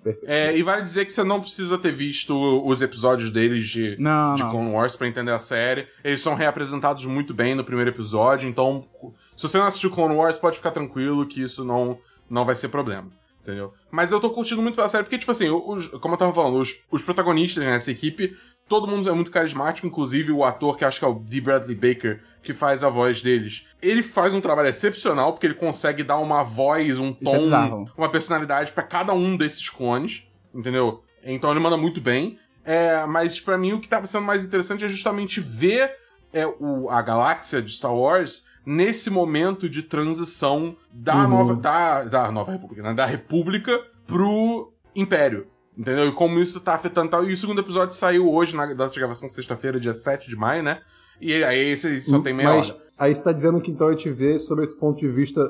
Perfeito. É, e vale dizer que você não precisa ter visto os episódios deles de, Não, de não. Clone Wars pra entender a série. Eles são reapresentados muito bem no primeiro episódio, então se você não assistiu Clone Wars, pode ficar tranquilo que isso não, não vai ser problema. Entendeu? Mas eu tô curtindo muito pela série, porque, tipo assim, os- como eu tava falando, os, os protagonistas nessa equipe, todo mundo é muito carismático, inclusive o ator, que acho que é o D. Bradley Baker, que faz a voz deles. Ele faz um trabalho excepcional, porque ele consegue dar uma voz, um é tom, bizarro. uma personalidade pra cada um desses clones, entendeu? Então ele manda muito bem. É, mas pra mim o que tava sendo mais interessante é justamente ver é, o, a galáxia de Star Wars nesse momento de transição da Uhum. nova da, da nova república, né? da república pro império. Entendeu? E como isso tá afetando tal. E o segundo episódio saiu hoje, na data de gravação, sexta-feira, dia 7 de maio, né? E aí esse só tem meia Mas hora. aí você tá dizendo que então a gente vê sobre esse ponto de vista,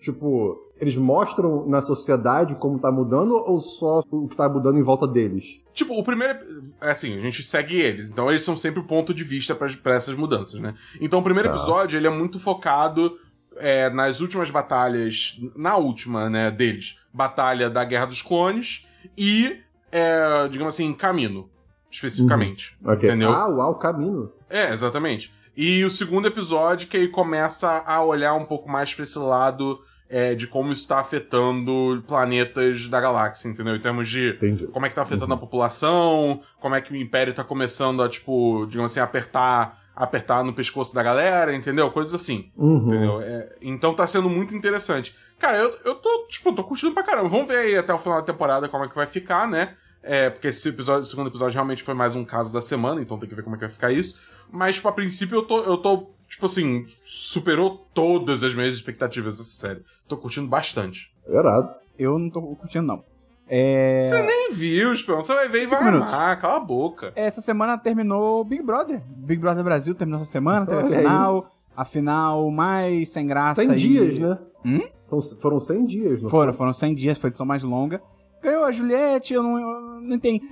tipo, eles mostram na sociedade como tá mudando ou só o que tá mudando em volta deles? Tipo, o primeiro. é Assim, a gente segue eles. Então eles são sempre o ponto de vista pra pra essas mudanças, né? Então o primeiro Tá. episódio, ele é muito focado é, nas últimas batalhas. Na última, né, deles. Batalha da Guerra dos Clones e, é, digamos assim, Camino, especificamente. Ok. Entendeu? Ah, uau, caminho. É, exatamente. E o segundo episódio que aí começa a olhar um pouco mais pra esse lado é, de como isso está afetando planetas da galáxia, entendeu? Em termos de Entendi. como é que tá afetando a população, como é que o Império tá começando a, tipo, digamos assim, apertar, apertar no pescoço da galera, entendeu? Coisas assim. Uhum. Entendeu? É, então tá sendo muito interessante. Cara, eu, eu tô, tipo, tô curtindo pra caramba. Vamos ver aí até o final da temporada como é que vai ficar, né? É, porque esse episódio, o segundo episódio realmente foi mais um caso da semana, então tem que ver como é que vai ficar isso. Mas, tipo, a princípio eu tô, eu tô tipo assim, superou todas as minhas expectativas essa série. Tô curtindo bastante. Irado. Eu não tô curtindo, não. É... Você nem viu, Esperão. Você vai ver e Cinco vai minutos. amar. Cala a boca. Essa semana terminou Big Brother. Big Brother Brasil terminou essa semana, teve a final. A final mais sem graça. 100 aí. dias, né? Hum? São, foram 100 dias, não Foram, foram 100 dias, foi a edição mais longa. Ganhou a Juliette, eu não, eu não entendi.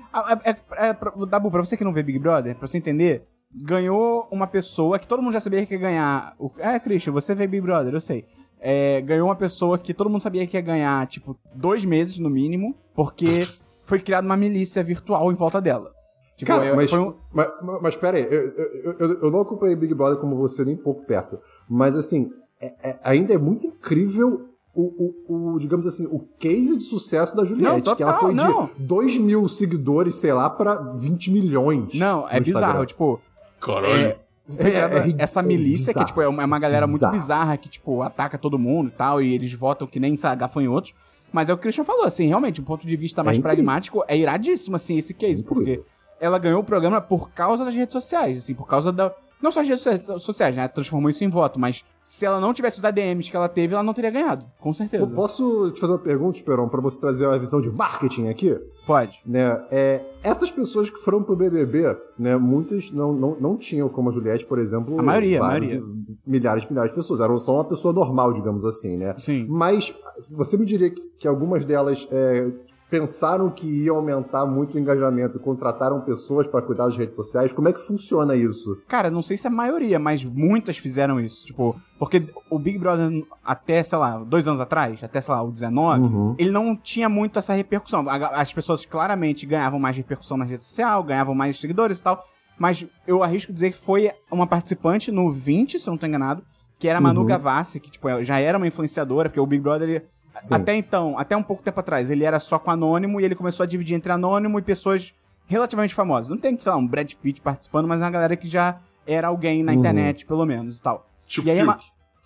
É, é, é, pra, Dabu, pra você que não vê Big Brother, pra você entender, ganhou uma pessoa que todo mundo já sabia que ia ganhar. O, é, Christian, você vê Big Brother, eu sei. É, ganhou uma pessoa que todo mundo sabia que ia ganhar, tipo, dois meses no mínimo, porque foi criada uma milícia virtual em volta dela. Tipo, Cara, eu- mas, um- mas, mas pera aí, eu, eu, eu, eu não acompanhei Big Brother como você, nem pouco perto. Mas assim, é- é- ainda é muito incrível o, o, o, digamos assim, o case de sucesso da Juliette. Não, que ela total, foi não. de 2 mil seguidores, sei lá, pra 20 milhões. Não, é bizarro, Instagram. tipo, Caralho. Criada é ri- essa é milícia bizarro. que, tipo, é uma, é uma galera muito Bizarro. bizarra que, tipo, ataca todo mundo e tal, e eles votam que nem gafanhotos. Mas é o que o Christian falou, assim, realmente, do ponto de vista mais pragmático, é iradíssimo, assim, esse case, porque ela ganhou o programa por causa das redes sociais, assim, por causa da. Não só as redes socia- sociais, né? Transformou isso em voto, mas se ela não tivesse os ADMs que ela teve, ela não teria ganhado, com Eu certeza. Posso te fazer uma pergunta, Esperão, pra você trazer uma visão de marketing aqui? Pode. né? É, essas pessoas que foram pro BBB, né? Muitas não, não, não tinham, como a Juliette, por exemplo, A maioria, a maioria. milhares e milhares de pessoas. Eram só uma pessoa normal, digamos assim, né? Sim. Mas você me diria que, que algumas delas é, pensaram que iam aumentar muito o engajamento e contrataram pessoas para cuidar das redes sociais? Como é que funciona isso? Cara, não sei se é a maioria, mas muitas fizeram isso. Tipo, porque o Big Brother, até, sei lá, dois anos atrás, até, sei lá, o 19, Uhum. ele não tinha muito essa repercussão. As pessoas claramente ganhavam mais repercussão na rede social, ganhavam mais seguidores e tal. Mas eu arrisco dizer que foi uma participante no 20, se eu não tô enganado, que era a Manu Uhum. Gavassi, que tipo, já era uma influenciadora, porque o Big Brother, Sim. até então, até um pouco tempo atrás, ele era só com anônimo e ele começou a dividir entre anônimo e pessoas relativamente famosas. Não tem, sei lá, um Brad Pitt participando, mas é uma galera que já era alguém na Uhum. internet, pelo menos e tal. Tipo, E aí Fiuk.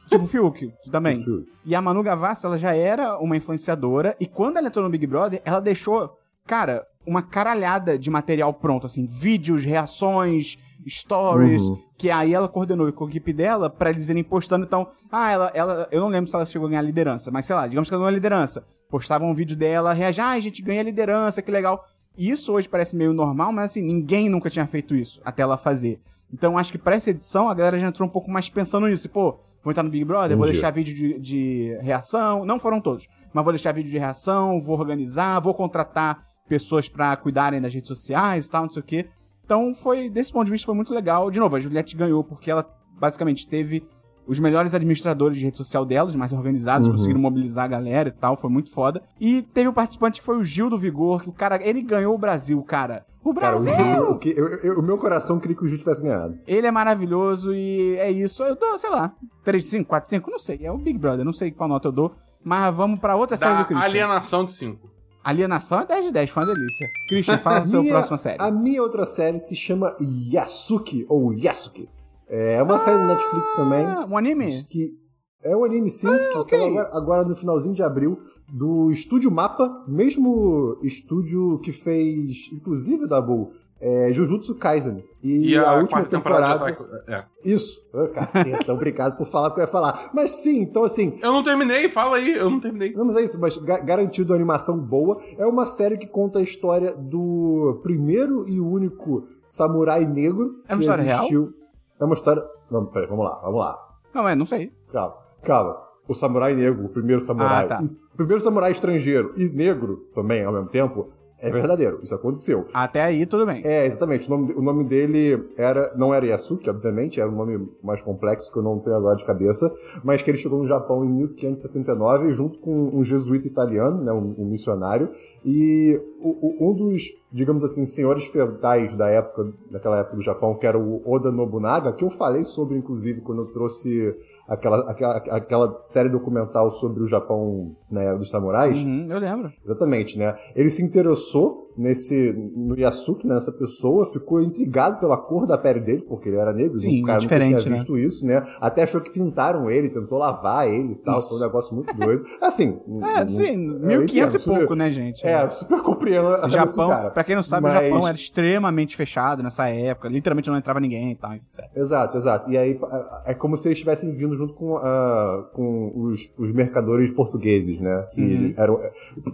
Tipo o Fiuk, também. Fiuk. E a Manu Gavassi, ela já era uma influenciadora, e quando ela entrou no Big Brother, ela deixou, cara, uma caralhada de material pronto, assim, vídeos, reações, stories, Uhum. que aí ela coordenou com a equipe dela pra eles irem postando, então, ah, ela, ela, eu não lembro se ela chegou a ganhar liderança, mas sei lá, digamos que ela ganhou a liderança. Postavam um vídeo dela, reagia, ah, a gente ganha liderança, que legal. E Isso hoje parece meio normal, mas assim, ninguém nunca tinha feito isso até ela fazer. Então acho que pra essa edição a galera já entrou um pouco mais pensando nisso. Pô, vou entrar no Big Brother, vou Entendi. deixar vídeo de, de reação. Não foram todos, mas vou deixar vídeo de reação, vou organizar, vou contratar pessoas pra cuidarem das redes sociais e tal, não sei o quê. Então foi, desse ponto de vista, foi muito legal. De novo, a Juliette ganhou porque ela basicamente teve os melhores administradores de rede social dela, os mais organizados, Uhum. conseguiram mobilizar a galera e tal, foi muito foda. E teve um participante que foi o Gil do Vigor, que o cara, ele ganhou o Brasil, cara. O Cara, o, Brasil! Gil- o, que, eu- eu- o meu coração queria que o Gil tivesse ganhado. Ele é maravilhoso e é isso. Eu dou, sei lá, 3, 5, 4, 5, não sei. É o Big Brother, não sei qual nota eu dou. Mas vamos pra outra série Da do Christian. alienação de 5. Alienação é 10 de 10, foi uma delícia. Christian, fala a sua Minha- próxima série. A minha outra série se chama Yasuki, ou Yasuki. É uma série do Netflix também. Ah, um anime? que é um anime sim, que ok. saiu agora, agora no finalzinho de abril, do Estúdio Mapa, mesmo estúdio que fez, inclusive, Dabu, é, Jujutsu Kaisen. E, E, a, última quarta temporada, temporada. tá. É. Isso, oh, caceta, obrigado por falar o que eu ia falar. Mas sim, então assim, Eu não terminei, fala aí, eu não terminei. não, mas é isso, mas ga- garantido animação boa. É uma série que conta a história do primeiro e único samurai negro. É uma que história real? existiu. É uma história. Vamos, peraí, vamos lá, vamos lá. Não, é, não sei. Calma, calma. O samurai negro, o primeiro samurai. Ah, tá. e- o primeiro samurai estrangeiro e negro também, ao mesmo tempo, É verdadeiro, isso aconteceu. Até aí, tudo bem. É, exatamente. O nome, o nome dele era não era Yasuki, obviamente, era um nome mais complexo que eu não tenho agora de cabeça, mas que ele chegou no Japão em 1579 junto com um jesuíta italiano, né, um, um missionário, e o, o, um dos, digamos assim, senhores feudais da época, daquela época do Japão, que era o Oda Nobunaga, que eu falei sobre, inclusive, quando eu trouxe aquela, aquela, aquela série documental sobre o Japão na né, era dos samurais. Uhum, eu lembro. Exatamente, né? Ele se interessou nesse no Yasuki, nessa pessoa, ficou intrigado pela cor da pele dele, porque ele era negro, Sim, o cara diferente, nunca tinha né? visto isso, né? Até achou que pintaram ele, tentou lavar ele e tal, Isso. foi um negócio muito doido. Assim, É, não- sim, eu 1500 e entendo, pouco, super- né, gente? É, super compreendo do Japão, cara. pra quem não sabe, Mas- o Japão era extremamente fechado nessa época. Literalmente não entrava ninguém e tal, etc. Exato, exato. E aí é como se eles estivessem vindo junto com, ah, com os, os mercadores portugueses, né? Que Uhum. eram.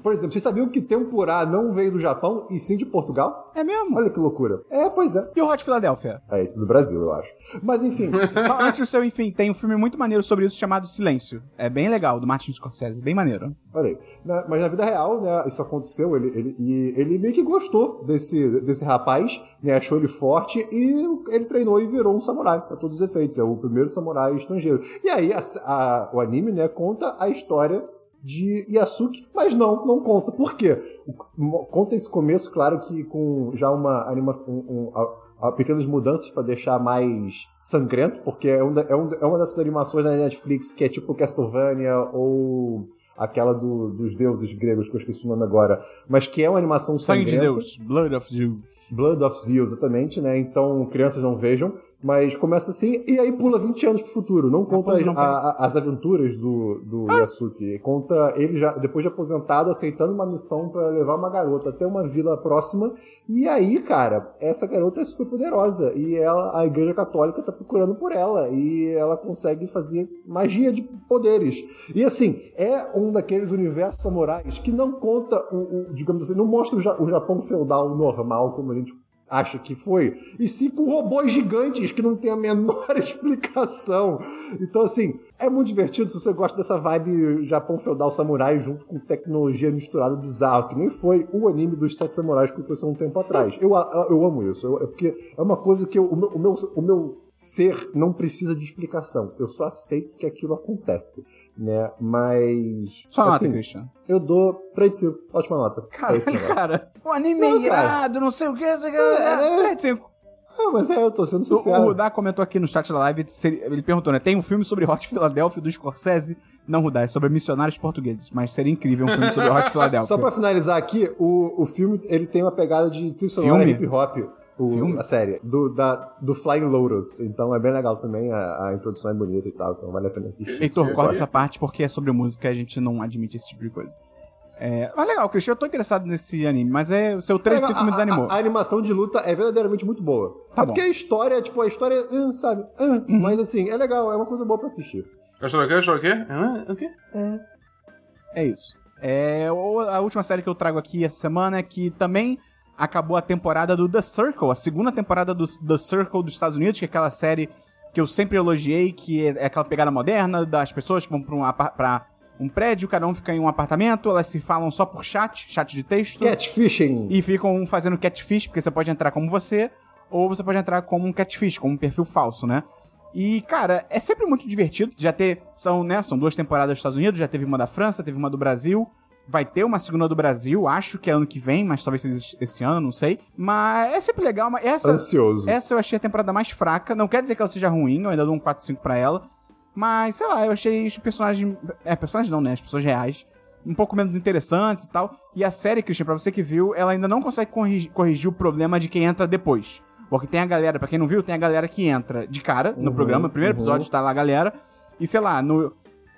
Por exemplo, vocês sabiam que tempurá não veio do Japão e sim de Portugal? É mesmo? Olha que loucura. É, pois é. E o Hot Philadelphia? É esse do Brasil, eu acho. Mas enfim. Só antes do seu, enfim, tem um filme muito maneiro sobre isso chamado Silêncio. É bem legal, do Martin Scorsese, bem maneiro. Olha aí. Na- mas na vida real, né, isso aconteceu, ele, ele, e ele meio que gostou desse, desse rapaz, né, achou ele forte e ele treinou e virou um samurai, pra todos os efeitos. É o primeiro samurai estrangeiro. E aí a- a- o anime, né, conta a história de Yasuki, mas não, não conta. Por quê? Conta esse começo, claro que com já uma animação, um- um- a- a pequenas mudanças pra deixar mais sangrento, porque é, um da- é, é uma dessas animações da Netflix que é tipo Castlevania ou aquela do- dos deuses gregos, que eu esqueci o nome agora, mas que é uma animação Sangue de sangrenta. Zeus, Blood of Zeus. Blood of Zeus, exatamente, né? Então, crianças não vejam. Mas começa assim, e aí pula 20 anos pro futuro. Não conta Raposo as, a- as aventuras do, do Yasuki. Conta ele já, depois de aposentado, aceitando uma missão pra levar uma garota até uma vila próxima. E aí, cara, essa garota é super poderosa. E ela, a igreja católica tá procurando por ela. E ela consegue fazer magia de poderes. E assim, é um daqueles universos samurais que não conta o, o- digamos assim, não mostra o, Ja- o Japão feudal normal, como a gente acha que foi, e sim robôs gigantes que não tem a menor explicação. Então, assim, é muito divertido se você gosta dessa vibe Japão feudal samurai junto com tecnologia misturada bizarro, que nem foi o anime dos Sete Samurais que eu trouxe há um tempo atrás. Eu, eu amo isso, eu- é porque é uma coisa que eu- o, meu, o, meu, o meu ser não precisa de explicação. Eu só aceito que aquilo acontece, né? Mas. Só nota, assim, Christian. Eu dou 3 de 5. Ótima nota. Caralho, cara. O anime Não, é cara. irado, não sei o que. Sei o que É, né? 3 de 5. Ah, mas é, eu tô sendo O, sincero. o Rudá comentou aqui no chat da live, ele perguntou, né? Tem um filme sobre Hot Philadelphia do Scorsese? Não, Rudá, é sobre missionários portugueses, mas seria incrível um filme sobre Hot Philadelphia. Só pra finalizar aqui, o, o filme ele tem uma pegada de trilha sonora Filme? O, Filme? A série, do, da, do Flying Lotus. Então é bem legal também, a, a introdução é bonita e tal, então vale a pena assistir. Heitor, corta essa parte porque é sobre música e a gente não admite esse tipo de coisa. É, mas legal, Christian, eu tô interessado nesse anime, mas é, o seu 3 de 5 me A- desanimou. A, a animação de luta é verdadeiramente muito boa. Tá é porque bom. a história, tipo, a história, hum, sabe? hum, Mas assim, é legal, é uma coisa boa pra assistir. Gastou o quê? Gastou o quê? Hã? O quê? É isso. É, a última série que eu trago aqui essa semana é que também acabou a temporada do The Circle, a segunda temporada do The Circle dos Estados Unidos, que é aquela série que eu sempre elogiei, que é é aquela pegada moderna das pessoas que vão pra um, pra um prédio, cada um fica em um apartamento, elas se falam só por chat, chat de texto. Catfishing. E ficam fazendo catfish, porque você pode entrar como você, ou você pode entrar como um catfish, como um perfil falso, né? E, cara, é sempre muito divertido. Já ter. São, né? São duas temporadas dos Estados Unidos, já teve uma da França, teve uma do Brasil. Vai ter uma segunda do Brasil, acho que é ano que vem, mas talvez seja esse ano, não sei. Mas é sempre legal. Mas essa, Ansioso. essa eu achei a temporada mais fraca. Não quer dizer que ela seja ruim, eu ainda dou um 4, 5 pra ela. Mas, sei lá, eu achei os personagens. É, personagens não, né? As pessoas reais. Um pouco menos interessantes e tal. E a série, Christian, pra você que viu, ela ainda não consegue corrigir, corrigir o problema de quem entra depois. Porque tem a galera, pra quem não viu, tem a galera que entra de cara no Uhum, programa. No primeiro uhum. episódio tá lá a galera. E sei lá, no.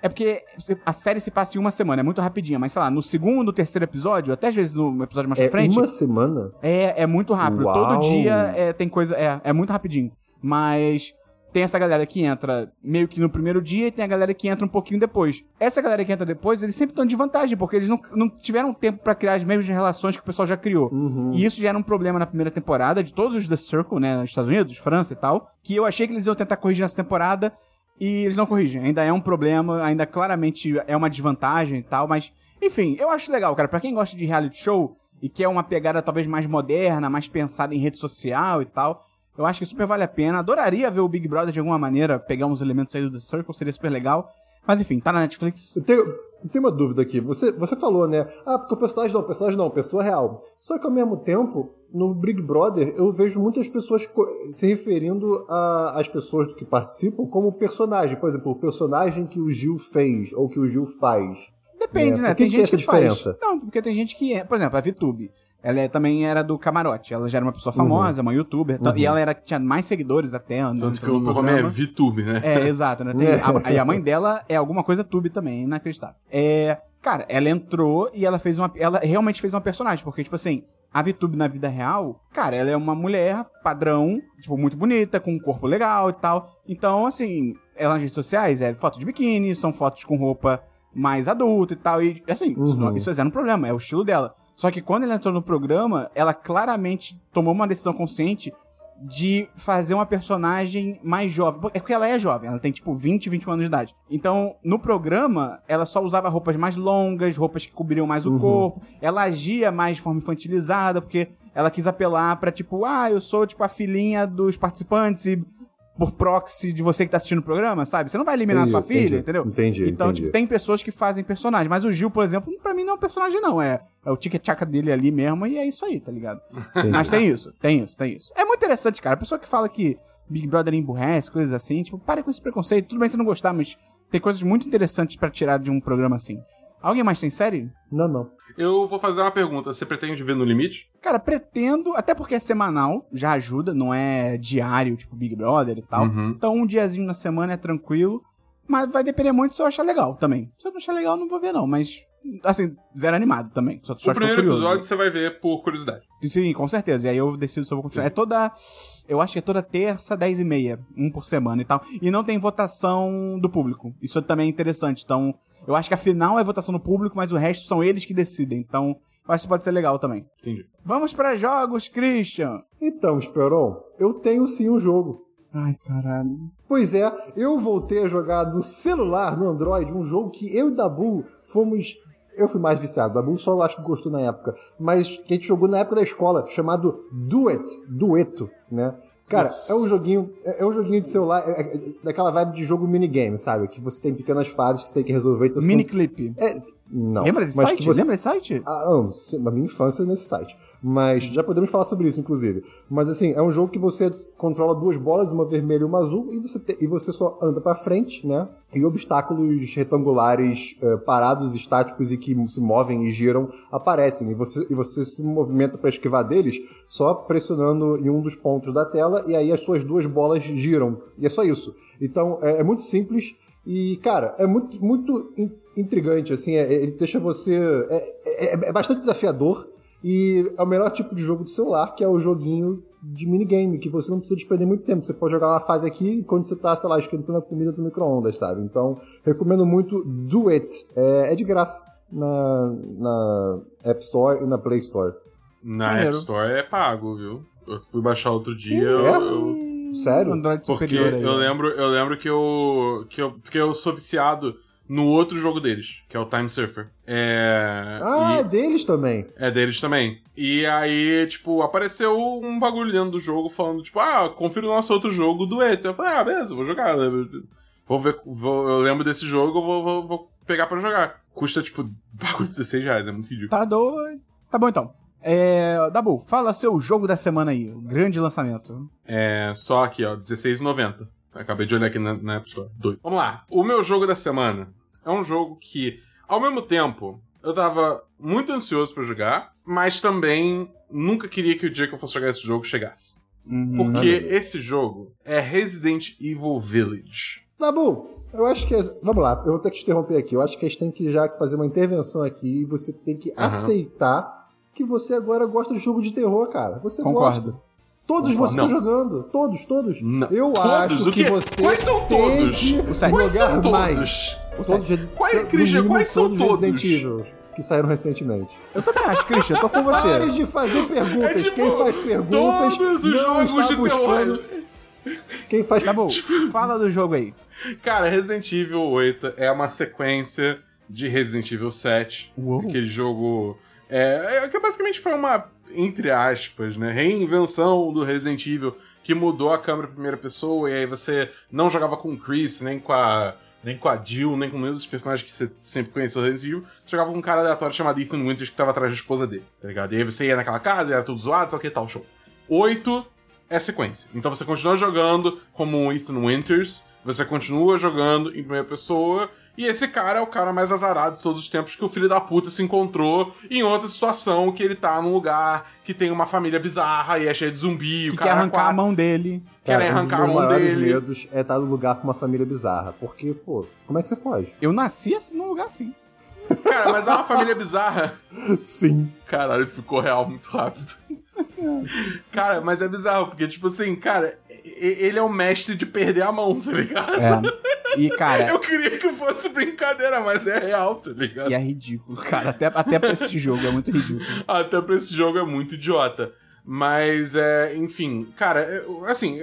É porque a série se passa em uma semana, é muito rapidinha, mas sei lá, no segundo, terceiro episódio, até às vezes no episódio mais É pra frente, uma semana? é, é muito rápido. Uau. Todo dia é, tem coisa. É, é muito rapidinho. Mas tem essa galera que entra meio que no primeiro dia e tem a galera que entra um pouquinho depois. Essa galera que entra depois, eles sempre estão de vantagem, porque eles não, não tiveram tempo pra criar as mesmas relações que o pessoal já criou. Uhum. E isso já era um problema na primeira temporada de todos os The Circle, né, nos Estados Unidos, França e tal, que eu achei que eles iam tentar corrigir nessa temporada e eles não corrigem. Ainda é um problema, ainda claramente é uma desvantagem e tal, mas enfim, eu acho legal, cara, Pra quem gosta de reality show e quer uma pegada talvez mais moderna, mais pensada em rede social e tal. Eu acho que super vale a pena. Adoraria ver o Big Brother de alguma maneira, pegar uns elementos aí do The Circle, seria super legal. Mas enfim, tá na Netflix. Eu tenho, eu tenho uma dúvida aqui. Você, você falou, né? Ah, porque o personagem não, o personagem não, pessoa real. Só que ao mesmo tempo, no Big Brother, eu vejo muitas pessoas se referindo às pessoas que participam como personagem. Por exemplo, o personagem que o Gil fez ou que o Gil faz. Depende, É, né? que tem que tem gente essa que faz. diferença? Não, porque tem gente que é. Por exemplo, a VTube. Ela é- também era do camarote. Ela já era uma pessoa famosa, uma youtuber. Uhum. E ela era, tinha mais seguidores até. Tanto que o nome é. VTube, né? É, exato, né? Tem- a, e a mãe dela é alguma coisa tube também, inacreditável. É, cara, ela entrou e ela fez uma. Ela realmente fez uma personagem, porque, tipo assim, a VTube na vida real, cara, ela é uma mulher padrão, tipo, muito bonita, com um corpo legal e tal. Então, assim, ela nas redes sociais é foto de biquíni, são fotos com roupa mais adulta e tal. E, assim, isso, Uhum. não- isso é zero um problema, é o estilo dela. Só que quando ela entrou no programa, ela claramente tomou uma decisão consciente de fazer uma personagem mais jovem. É porque ela é jovem, ela tem tipo 20, 21 anos de idade. Então, no programa, ela só usava roupas mais longas, roupas que cobriam mais o Uhum. corpo. Ela agia mais de forma infantilizada, porque ela quis apelar pra tipo, ah, eu sou tipo a filhinha dos participantes e por proxy de você que tá assistindo o programa, sabe? Você não vai eliminar a Entendi, sua filha, entendi. entendeu? Entendi, Então, entendi. tipo, tem pessoas que fazem personagem. Mas o Gil, por exemplo, pra mim não é um personagem, não. É, é o tica-tchaca dele ali mesmo e é isso aí, tá ligado? Mas tem isso, tem isso, tem isso. É muito interessante, cara. A pessoa que fala que Big Brother emburrece, coisas assim, tipo, pare com esse preconceito. Tudo bem se não gostar, mas tem coisas muito interessantes pra tirar de um programa assim. Alguém mais tem série? Não, não. Eu vou fazer uma pergunta. Você pretende ver no limite? Cara, pretendo, até porque é semanal, já ajuda, não é diário, tipo Big Brother e tal. Uhum. Então um diazinho na semana é tranquilo. Mas vai depender muito se eu achar legal também. Se eu não achar legal, não vou ver, não. Mas, assim, zero animado também. Só, só o primeiro curioso. episódio você vai ver por curiosidade. Sim, com certeza. E aí eu decido se eu vou continuar. É toda. Eu acho que é toda terça, 10 e meia. Um por semana e tal. E não tem votação do público. Isso também é interessante. Então, eu acho que a final é votação do público, mas o resto são eles que decidem. Então, eu acho que pode ser legal também. Entendi. Vamos pra jogos, Christian. Então, Esperon, eu tenho sim um jogo. Ai, caralho. Pois é, eu voltei a jogar no celular, no Android, um jogo que eu e Dabu fomos. Eu fui mais viciado, Dabu só acho que gostou na época, mas que a gente jogou na época da escola, chamado Duet, Dueto, né? Cara, Nossa. é um joguinho, é é um joguinho de celular, é- é- daquela vibe de jogo minigame, sabe? Que você tem pequenas fases que você tem que resolver. Então Miniclip. não- É, não. Lembra desse mas site? você- Lembra desse site? ah, não, sim, na minha infância nesse site. Mas já podemos falar sobre isso, inclusive. Mas assim, é um jogo que você controla duas bolas, uma vermelha e uma azul, e você, te- e você só anda pra frente, né? E obstáculos retangulares eh, parados, estáticos e que se movem e giram aparecem. E você, e você se movimenta pra esquivar deles só pressionando em um dos pontos da tela, e aí as suas duas bolas giram. E é só isso. Então é, é muito simples. E, cara, é muito, muito intrigante, assim, é- ele deixa você. É, é- é bastante desafiador e é o melhor tipo de jogo de celular, que é o joguinho de minigame, que você não precisa despender muito tempo. Você pode jogar uma fase aqui quando você tá, sei lá, esquentando a comida do micro-ondas, sabe? Então, recomendo muito Do It. É, é de graça na, na App Store e na Play Store. Na Maneiro. App Store é pago, viu? Eu fui baixar outro dia, É? eu, eu- Sério? Android porque superior aí. eu lembro, eu lembro que eu, que eu porque eu sou viciado no outro jogo deles, que é o Time Surfer. É, Ah, e- é deles também. É deles também. E aí, tipo, apareceu um bagulho dentro do jogo falando, tipo, ah, confira o nosso outro jogo do Et. Eu falei, ah, beleza, vou jogar. Vou ver, vou- eu lembro desse jogo, eu vou, vou, vou pegar pra jogar. Custa, tipo, bagulho de 16 reais, é muito ridículo. Tá doido. Tá bom então. É, Dabu, fala seu jogo da semana aí. O grande lançamento. É, só aqui, ó, R$16,90. Acabei de olhar aqui na, na App Store. Doido. Vamos lá. O meu jogo da semana é um jogo que, ao mesmo tempo, eu tava muito ansioso pra jogar, mas também nunca queria que o dia que eu fosse jogar esse jogo chegasse. Uhum. Porque esse jogo é Resident Evil Village. Nabu, eu acho que. Vamos lá, eu vou ter que te interromper aqui. Eu acho que a gente tem que já fazer uma intervenção aqui e você tem que Aham. aceitar que você agora gosta de jogo de terror, cara. Você Concordo. gosta. Todos Concordo. vocês estão jogando. Todos, todos. Não. Eu Todos? acho O que você. Quais são todos? Quais são todos? O Todos, Quais- Christian, mínimo, quais são todos que saíram recentemente. Eu também acho, Christian, eu tô com você. Pare de fazer perguntas. É tipo, Quem faz perguntas todos os não jogos está de buscando. terror. Quem faz Dabu, fala do jogo aí. Cara, Resident Evil 8 é uma sequência de Resident Evil 7. Uou. Aquele jogo É, é que basicamente foi uma, entre aspas, né, reinvenção do Resident Evil que mudou a câmera primeira pessoa, e aí você não jogava com o Chris, nem com a. Nem com a Jill, nem com nenhum dos personagens que você sempre conheceu do Resident Evil. Você jogava com um cara aleatório chamado Ethan Winters que tava atrás da esposa dele, tá ligado? E aí você ia naquela casa, era tudo zoado, só que tal, show. Oito é sequência. Então você continua jogando como Ethan Winters, você continua jogando em primeira pessoa, e esse cara é o cara mais azarado de todos os tempos que o filho da puta se encontrou em outra situação que ele tá num lugar que tem uma família bizarra e é cheio de zumbi. Que o quer cara arrancar a mão dele. Querem arrancar a um dos mão meus maiores dele. medos é estar num lugar com uma família bizarra. Porque, pô, como é que você foge? Eu nasci assim, num lugar assim. Cara, mas é uma família bizarra. Sim. Caralho, ficou real muito rápido. Cara, mas é bizarro, porque, tipo assim, cara, ele é o mestre de perder a mão, tá ligado? É. E, cara, Eu queria que fosse brincadeira, mas é real, tá ligado? e é ridículo, cara. Até, até pra esse jogo é muito ridículo. Até pra esse jogo é muito idiota. Mas, é, enfim, cara, é- assim,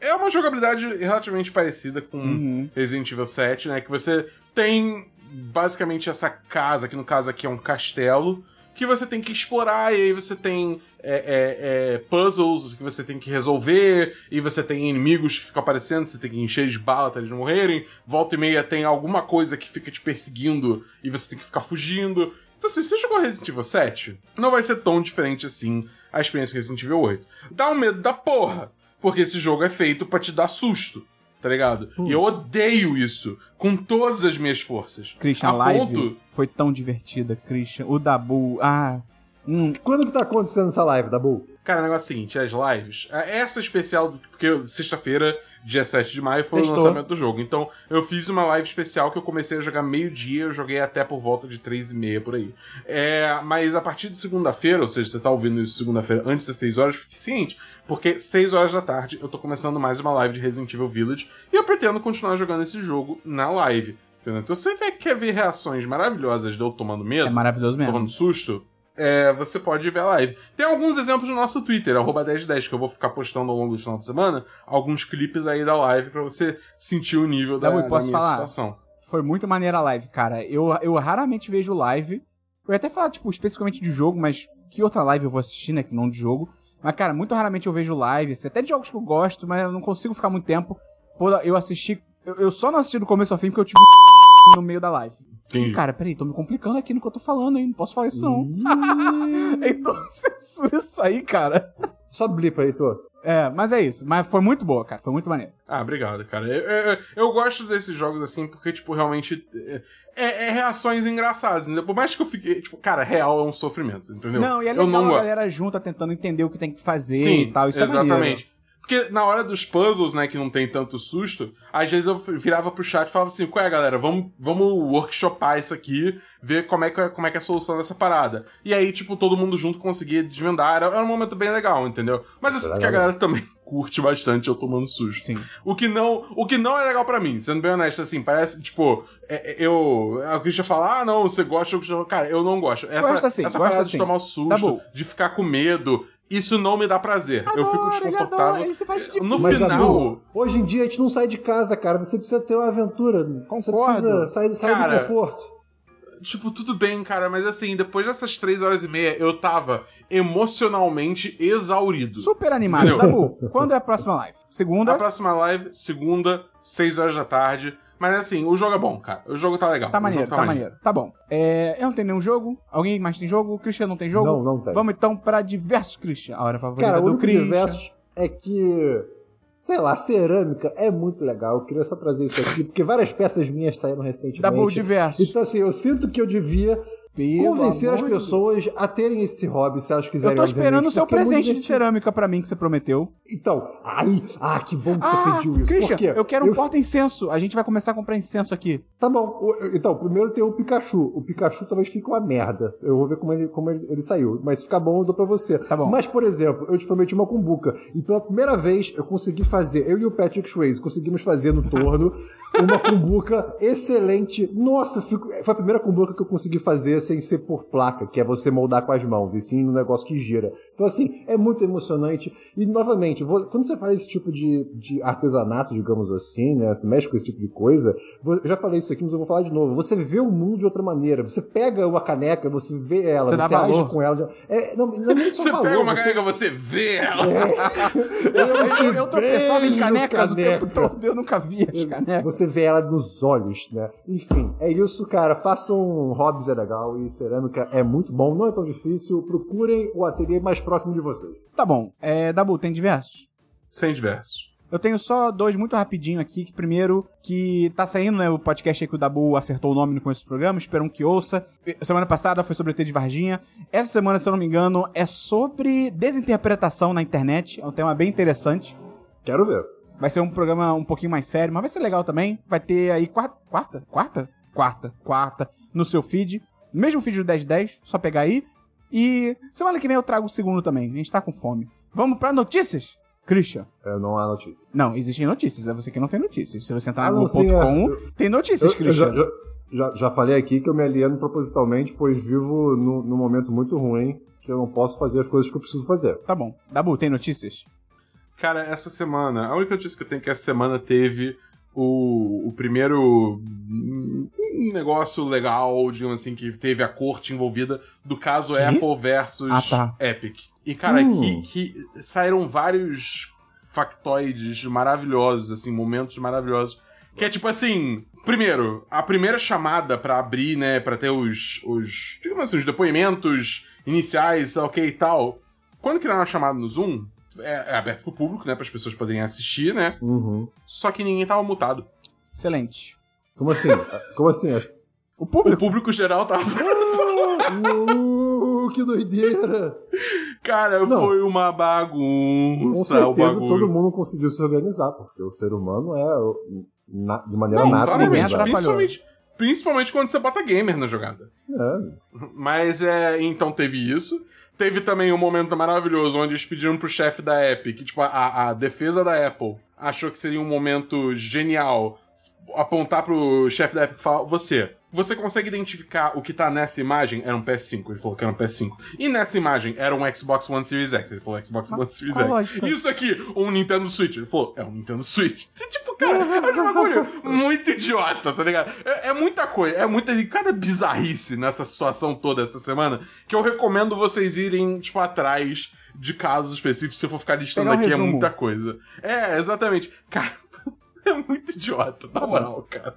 é uma jogabilidade relativamente parecida com Uhum. Resident Evil 7, né? Que você tem basicamente essa casa, que no caso aqui é um castelo, que você tem que explorar, e aí você tem é, é, é, puzzles que você tem que resolver, e você tem inimigos que ficam aparecendo, você tem que encher de bala até eles morrerem. Volta e meia tem alguma coisa que fica te perseguindo e você tem que ficar fugindo. Então, assim, se você jogou Resident Evil 7, não vai ser tão diferente assim a experiência com Resident Evil 8. Dá um medo da porra, porque esse jogo é feito pra te dar susto, tá ligado? E eu odeio isso com todas as minhas forças. Christian, a a live ponto foi tão divertida, Christian. O Dabu, ah... Hum, Quando que tá acontecendo essa live, Dabu? Cara, o negócio é o seguinte, as lives, é, essa especial, porque sexta-feira, dia 7 de maio, foi Sextou. o lançamento do jogo. Então, eu fiz uma live especial que eu comecei a jogar meio-dia, eu joguei até por volta de 3 e meia por aí. É, mas a partir de segunda-feira, ou seja, você tá ouvindo isso segunda-feira antes das 6 horas, fique ciente, porque 6 horas da tarde eu tô começando mais uma live de Resident Evil Village e eu pretendo continuar jogando esse jogo na live. Entendeu? Então, se você quer ver reações maravilhosas de eu tomando medo, é maravilhoso mesmo. tomando susto, é, você pode ver a live. Tem alguns exemplos no nosso Twitter, arroba 1010, que eu vou ficar postando ao longo do final de semana, alguns clipes aí da live pra você sentir o nível da, da posso minha falar? situação. Foi muito maneira a live, cara. Eu, eu raramente vejo live. Eu ia até falar, tipo, especificamente de jogo, mas que outra live eu vou assistir, né? Que não de jogo. Mas, cara, muito raramente eu vejo live, assim, até de jogos que eu gosto, mas eu não consigo ficar muito tempo. Pô, eu assisti. Eu, eu só não assisti do começo ao fim porque eu tive no meio da live. Entendi. Cara, peraí, tô me complicando aqui no que eu tô falando, hein? Não posso falar isso, não. então, censura isso aí, cara. Só blipa aí, Tô. É, mas é isso. Mas foi muito boa, cara. Foi muito maneiro. Ah, obrigado, cara. Eu, eu- eu gosto desses jogos assim porque, tipo, realmente é, é- é reações engraçadas. Entendeu? Por mais que eu fique. Tipo, cara, real é um sofrimento, entendeu? Não, e é eu legal não a galera junta tentando entender o que tem que fazer Sim, e tal. Isso é maneiro. Porque na hora dos puzzles, né, que não tem tanto susto, às vezes eu virava pro chat e falava assim, qual é, galera, vamos, vamos workshopar isso aqui, ver como é, que, é- como é que é a solução dessa parada. E aí, tipo, todo mundo junto conseguia desvendar, era, era um momento bem legal, entendeu? Mas eu sinto que a galera também curte bastante eu tomando susto. Sim. O que não, o que não é legal pra mim, sendo bem honesto, assim, parece, tipo, é- é- eu. A Christian fala, ah, não, você gosta, eu cara, eu não gosto. Essa, Gosto assim, essa gosto parada assim. de tomar o susto, Tá de ficar com medo, isso não me dá prazer. eu fico Adoro, ele desconfortável. adora, ele se faz de No Mas, final, hoje em dia a gente não sai de casa, cara. Você precisa ter uma aventura. Você Concordo. precisa sair, sair Cara, do conforto. tipo, tudo bem, cara, mas assim, depois dessas três horas e meia, eu tava emocionalmente exaurido. Super animado. Dabu, quando é a próxima live? Segunda? A próxima live, segunda, seis horas da tarde. Mas assim, o jogo é bom, cara. O jogo tá legal. Tá O maneiro, jogo tá maneiro. Tá bom. É, eu não tenho nenhum jogo. Alguém mais tem jogo? O Christian não tem jogo? Não, não tem. Vamos então pra diversos Christian. A hora favorita Cara, o do Christian. diversos é que, sei lá, cerâmica é muito legal. Eu queria só trazer isso aqui, porque várias peças minhas saíram recentemente. Dabu, diversos. Então, assim, eu sinto que eu devia Pelo convencer as amor de pessoas a terem esse hobby, se elas Eu quiserem. tô esperando o seu é presente de cerâmica pra mim que você prometeu. Então, aí, ah, que bom que você Ah, pediu isso. Christian, eu quero um porta-incenso. A gente vai começar a comprar incenso aqui. Tá bom. Então, primeiro tem o Pikachu. O Pikachu talvez fique uma merda. Eu vou ver como ele, como ele, ele saiu. Mas se ficar bom, eu dou pra você. Tá bom. Mas, por exemplo, eu te prometi uma cumbuca. E pela primeira vez eu consegui fazer, eu e o Patrick Swayze conseguimos fazer no torno uma cumbuca excelente. Nossa, fico- foi a primeira cumbuca que eu consegui fazer sem ser por placa, que é você moldar com as mãos, e sim no negócio que gira. Então, assim, é muito emocionante. E, novamente, quando você faz esse tipo de, de artesanato, digamos assim, né? Você mexe com esse tipo de coisa, eu já falei isso aqui, mas eu vou falar de novo. Você vê o mundo de outra maneira. Você pega uma caneca, você vê ela, Você você, age valor. com ela. É, não, não é nem só Você valor, pega uma você- caneca, você vê ela. Eu, eu, eu tropeçava em vejo canecas o tempo caneca. todo, eu nunca vi as canecas. Você vê ela nos olhos, né? Enfim, é isso, cara. Façam hobbies é legal e cerâmica é muito bom, não é tão difícil. Procurem o ateliê mais próximo de vocês. Tá bom, é, Dabu, tem diversos? Sem diversos. Eu tenho só dois muito rapidinho aqui, que primeiro, que tá saindo, né, o podcast aí que o Dabu acertou o nome no começo do programa, espero que ouça. Semana passada foi sobre o ET de Varginha. Essa semana, se eu não me engano, é sobre desinterpretação na internet, é um tema bem interessante. Quero ver. Vai ser um programa um pouquinho mais sério, mas vai ser legal também. Vai ter aí quarta, quarta, quarta, quarta, quarta no seu feed. No mesmo feed do 1010, só pegar aí. E semana que vem eu trago o segundo também. A gente tá com fome. Vamos pra notícias? Christian. É, não há notícia. Não, existem notícias. É você que não tem notícias. Se você entrar Ah, no Globo.com, é. tem notícias, Eu, eu já, Christian. já, já, falei aqui que eu me alieno propositalmente, pois vivo num momento muito ruim que eu não posso fazer as coisas que eu preciso fazer. Tá bom. Dabu, tem notícias? Cara, essa semana, a única notícia que eu tenho é que essa semana teve o, o primeiro hum, negócio legal, digamos assim, que teve a corte envolvida do caso Quê? Apple versus Ah, tá. Epic. E, cara, Hum. que, que saíram vários factoides maravilhosos, assim, momentos maravilhosos. Que é tipo assim. Primeiro, a primeira chamada pra abrir, né, pra ter os, os, digamos assim, os depoimentos iniciais, ok e tal. Quando criaram a chamada no Zoom, é, é aberto pro público, né, para as pessoas poderem assistir, né? Uhum. Só que ninguém tava mutado. Excelente. Como assim? Como assim? As- O O público. público geral tava. Uh, que doideira! Cara, Não. foi uma Com bagunça o certeza bagulho. todo mundo conseguiu se organizar, porque o ser humano é na- de maneira Não, ninguém claramente. Principalmente, principalmente quando você bota gamer na jogada. É. Mas é. Então teve isso. Teve também um momento maravilhoso onde eles pediram pro chefe da Epic, tipo, a, a defesa da Apple achou que seria um momento genial apontar pro chefe da Epic e falar: Você, você consegue identificar o que tá nessa imagem? Era um PS5. Ele falou que era um PS5. E nessa imagem era um Xbox One Series X. Ele falou Xbox One Series X. lógica? Isso aqui, um Nintendo Switch. Ele falou: É um Nintendo Switch. Tipo, cara, é um bagulho muito idiota, tá ligado? É, é muita coisa, é muita. Cada bizarrice nessa situação toda essa semana que eu recomendo vocês irem, tipo, atrás de casos específicos. Se eu for ficar listando Pegar um aqui, é muita coisa. É, exatamente. Cara, é muito idiota, na moral, cara.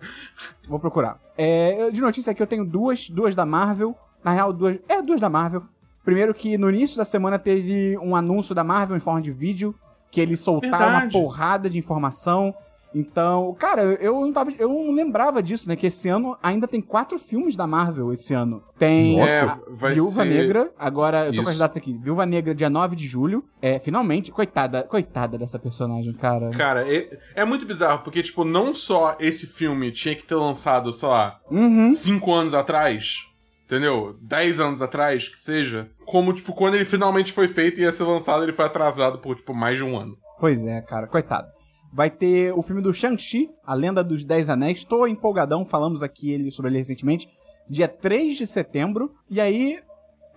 Vou procurar. É, de notícia aqui eu tenho duas, duas da Marvel. Na real, duas. É, duas da Marvel. Primeiro que no início da semana teve um anúncio da Marvel em forma de vídeo. Que eles soltaram Verdade. uma porrada de informação. Então, cara, eu não tava. Eu não lembrava disso, né? Que esse ano ainda tem quatro filmes da Marvel esse ano. Tem Nossa. É, Viúva ser- Negra, agora eu tô com as Isso. datas aqui. Viúva Negra, dia 9 de julho. É, finalmente, coitada, coitada dessa personagem, cara. Cara, é, é muito bizarro, porque, tipo, não só esse filme tinha que ter lançado, sei lá, Uhum. cinco anos atrás, entendeu? Dez anos atrás, que seja, como, tipo, quando ele finalmente foi feito e ia ser lançado, ele foi atrasado por, tipo, mais de um ano. Pois é, cara, coitado. Vai ter o filme do Shang-Chi, A Lenda dos Dez Anéis. Tô empolgadão, falamos aqui ele, sobre ele recentemente. Dia 3 de setembro. E aí,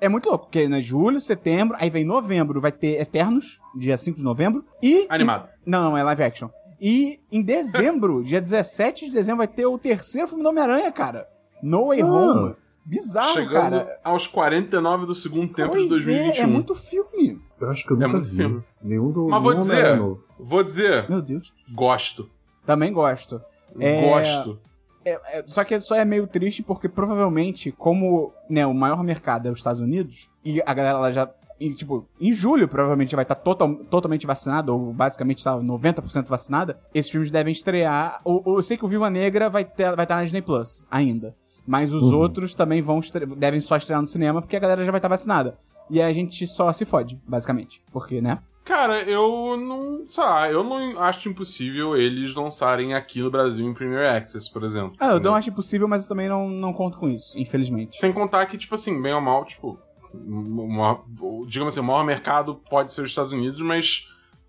é muito louco, porque né, julho, setembro, aí vem novembro, vai ter Eternos, dia 5 de novembro. E... Animado. Não, não, é live action. E em dezembro, dia 17 de dezembro, vai ter o terceiro filme do Homem-Aranha, cara. No Way Ah. Home. Bizarro, Chegando cara. aos 49 do segundo tempo pois de 2021. é, é muito filme. Eu acho que eu É nunca muito vi. filme. Nenhum do Mas vou dizer-. Vou dizer, Meu Deus. gosto. Também gosto. É, Gosto. É, é, só que só é meio triste porque provavelmente, como né, o maior mercado é os Estados Unidos, e a galera ela já. e, tipo, em julho provavelmente vai estar total, totalmente vacinada, ou basicamente está 90% vacinada, esses filmes devem estrear. ou- ou Eu, sei que o Viva Negra vai estar vai tá na Disney Plus ainda. Mas os Uhum. outros também vão devem só estrear no cinema porque a galera já vai estar vacinada. E aí a gente só se fode, basicamente. Porque, né? Cara, eu não. Sei lá, eu não acho impossível eles lançarem aqui no Brasil em Premier Access, por exemplo. Ah, eu não acho impossível, mas eu também não, não conto com isso, infelizmente. Sem contar que, tipo assim, bem ou mal, tipo. uma- digamos assim, o maior mercado pode ser os Estados Unidos, mas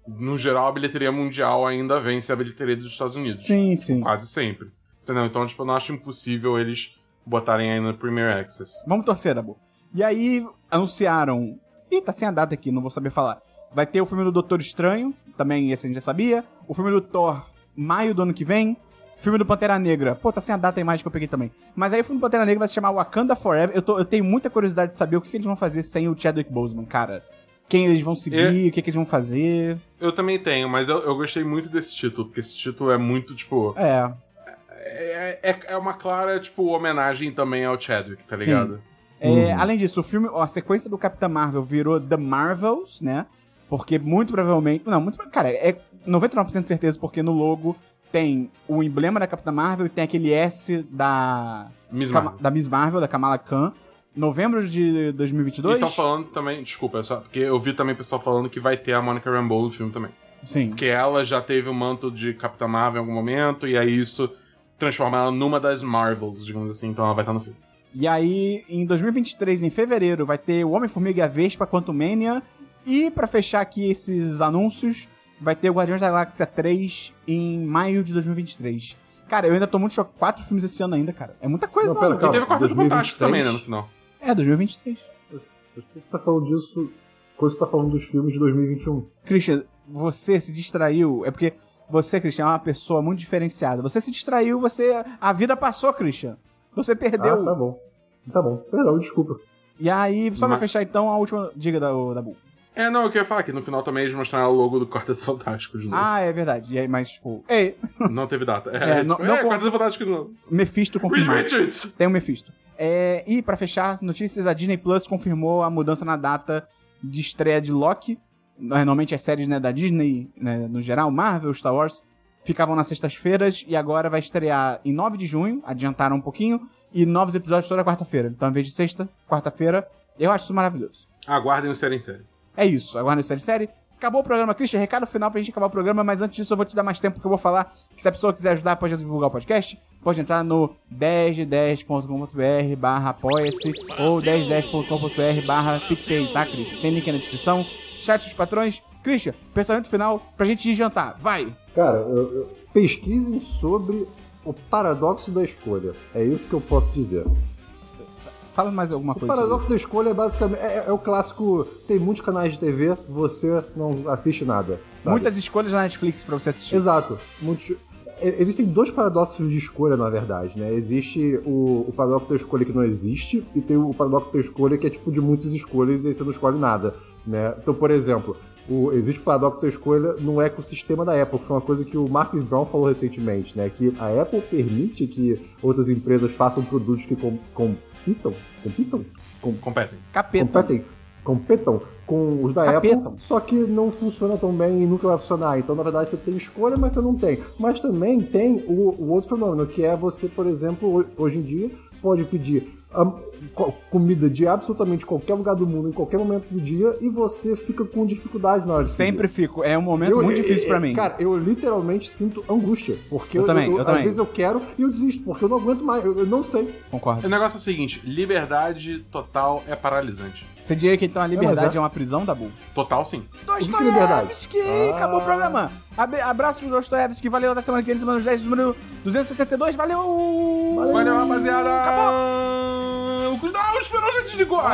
no geral, a bilheteria mundial ainda vence a bilheteria dos Estados Unidos. Sim, sim. Quase sempre. Entendeu? Então, tipo, eu não acho impossível eles botarem aí no Premier Access. Vamos torcer, Dabu. E aí, anunciaram. Ih, tá sem a data aqui, não vou saber falar. Vai ter o filme do Doutor Estranho, também esse a gente já sabia. O filme do Thor, maio do ano que vem. Filme do Pantera Negra. Pô, tá sem a data a imagem que eu peguei também. Mas aí o filme do Pantera Negra vai se chamar Wakanda Forever. Eu, tô- eu tenho muita curiosidade de saber o que, que eles vão fazer sem o Chadwick Boseman, cara. Quem eles vão seguir, o que, que eles vão fazer. Eu também tenho, mas eu, eu gostei muito desse título, porque esse título é muito, tipo. É, É, é, é uma clara, tipo, homenagem também ao Chadwick, tá Sim. É, Além disso, o filme, a sequência do Capitã Marvel virou The Marvels, né? Porque muito provavelmente. Não, muito. Cara, é 99% de certeza, porque no logo tem o emblema da Capitã Marvel e tem aquele S da. Miss Marvel. da Miss Marvel, da Kamala Khan. Novembro de 2022. E estão falando também, desculpa, é só porque eu vi também pessoal falando que vai ter a Monica Rambeau no filme também. Sim. Porque ela já teve o manto de Capitã Marvel em algum momento, e aí isso transforma ela numa das Marvels, digamos assim, então ela vai estar no filme. E aí, em 2023, em fevereiro, vai ter o Homem-Formiga e a Vespa Quantumania. E pra fechar aqui esses anúncios, vai ter o Guardiões da Galáxia 3 em maio de 2023. Cara, eu ainda tô muito chocado. Quatro filmes esse ano ainda, cara. É muita coisa, Não, mano. pera, calma. e teve o Quarteto 2023? Fantástico também, né, no final. É, 2023. Por que você tá falando disso quando você tá falando dos filmes de 2021? Christian, você se distraiu. É porque você, Christian, é uma pessoa muito diferenciada. Você se distraiu, você. A vida passou, Christian. Você perdeu. Ah, tá bom. Tá bom. Perdão, desculpa. E aí, só pra Mas- fechar então, a última diga da, da Bu. É, não, eu queria falar que no final também eles mostraram o logo do Quarteto Fantástico de novo. Ah, é verdade. E aí, mas, tipo. Ei, Não teve data. É, É, não- tipo, não é com- Quarteto Fantástico de novo. Mephisto confirmado. Richards! Tem o Mephisto. É, e pra fechar, notícias, a Disney Plus confirmou a mudança na data de estreia de Loki. Normalmente as séries né, da Disney, né, no geral, Marvel, Star Wars, ficavam nas sextas-feiras e agora vai estrear em 9 de junho, adiantaram um pouquinho, e novos episódios toda quarta-feira. Então, em vez de sexta, quarta-feira, eu acho isso maravilhoso. Aguardem o série em série. É isso, agora no série série. Acabou o programa, Christian. Recado final pra gente acabar o programa, mas antes disso eu vou te dar mais tempo que eu vou falar que se a pessoa quiser ajudar, pode divulgar o podcast. Pode entrar no 1010.com.br barra apoia-se ou 1010.com.br barra tá, Christian? Tem link na descrição. Chat dos patrões. Christian, pensamento final pra gente ir jantar. Vai! Cara, eu- eu- pesquisem sobre o paradoxo da escolha. É isso que eu posso dizer. Fala mais alguma O coisa. paradoxo da escolha é basicamente. É, é o clássico. Tem muitos canais de TV, você não assiste nada. sabe? Muitas escolhas na Netflix pra você assistir. Exato. Muitos... e- Existem dois paradoxos de escolha, na verdade, né? Existe o, o paradoxo da escolha que não existe, e tem o paradoxo da escolha que é tipo de muitas escolhas e aí você não escolhe nada, né? Então, por exemplo, o, existe o paradoxo da escolha no ecossistema da Apple, que foi uma coisa que o Marcus Brown falou recentemente, né? Que a Apple permite que outras empresas façam produtos que com, compitam, compitam, com, Competem. Capeta. competem, competam com os da Capetam. Apple, só que não funciona tão bem e nunca vai funcionar. Então, na verdade, você tem escolha, mas você não tem. Mas também tem o, o outro fenômeno, que é você, por exemplo, ho- hoje em dia, pode pedir comida de absolutamente qualquer lugar do mundo, em qualquer momento do dia, e você fica com dificuldade na hora de Sempre fico. É um momento Eu- muito eu- difícil pra eu- mim. Cara, eu literalmente sinto angústia. Porque Eu também, eu às também. vezes eu quero e eu desisto, porque eu não aguento mais, eu, eu não sei. Concordo. O negócio é o seguinte: liberdade total é paralisante. Você diria que então a liberdade é. é uma prisão, Dabu? Total sim. Dostoiévski! Ah. Acabou o programa. Abe- Abraço pro Dostoiévski. Valeu até semana que vem, semana dos 10, número 262. Valeu! Valeu, rapaziada! Acabou! O cu- Não, o Esperão já desligou!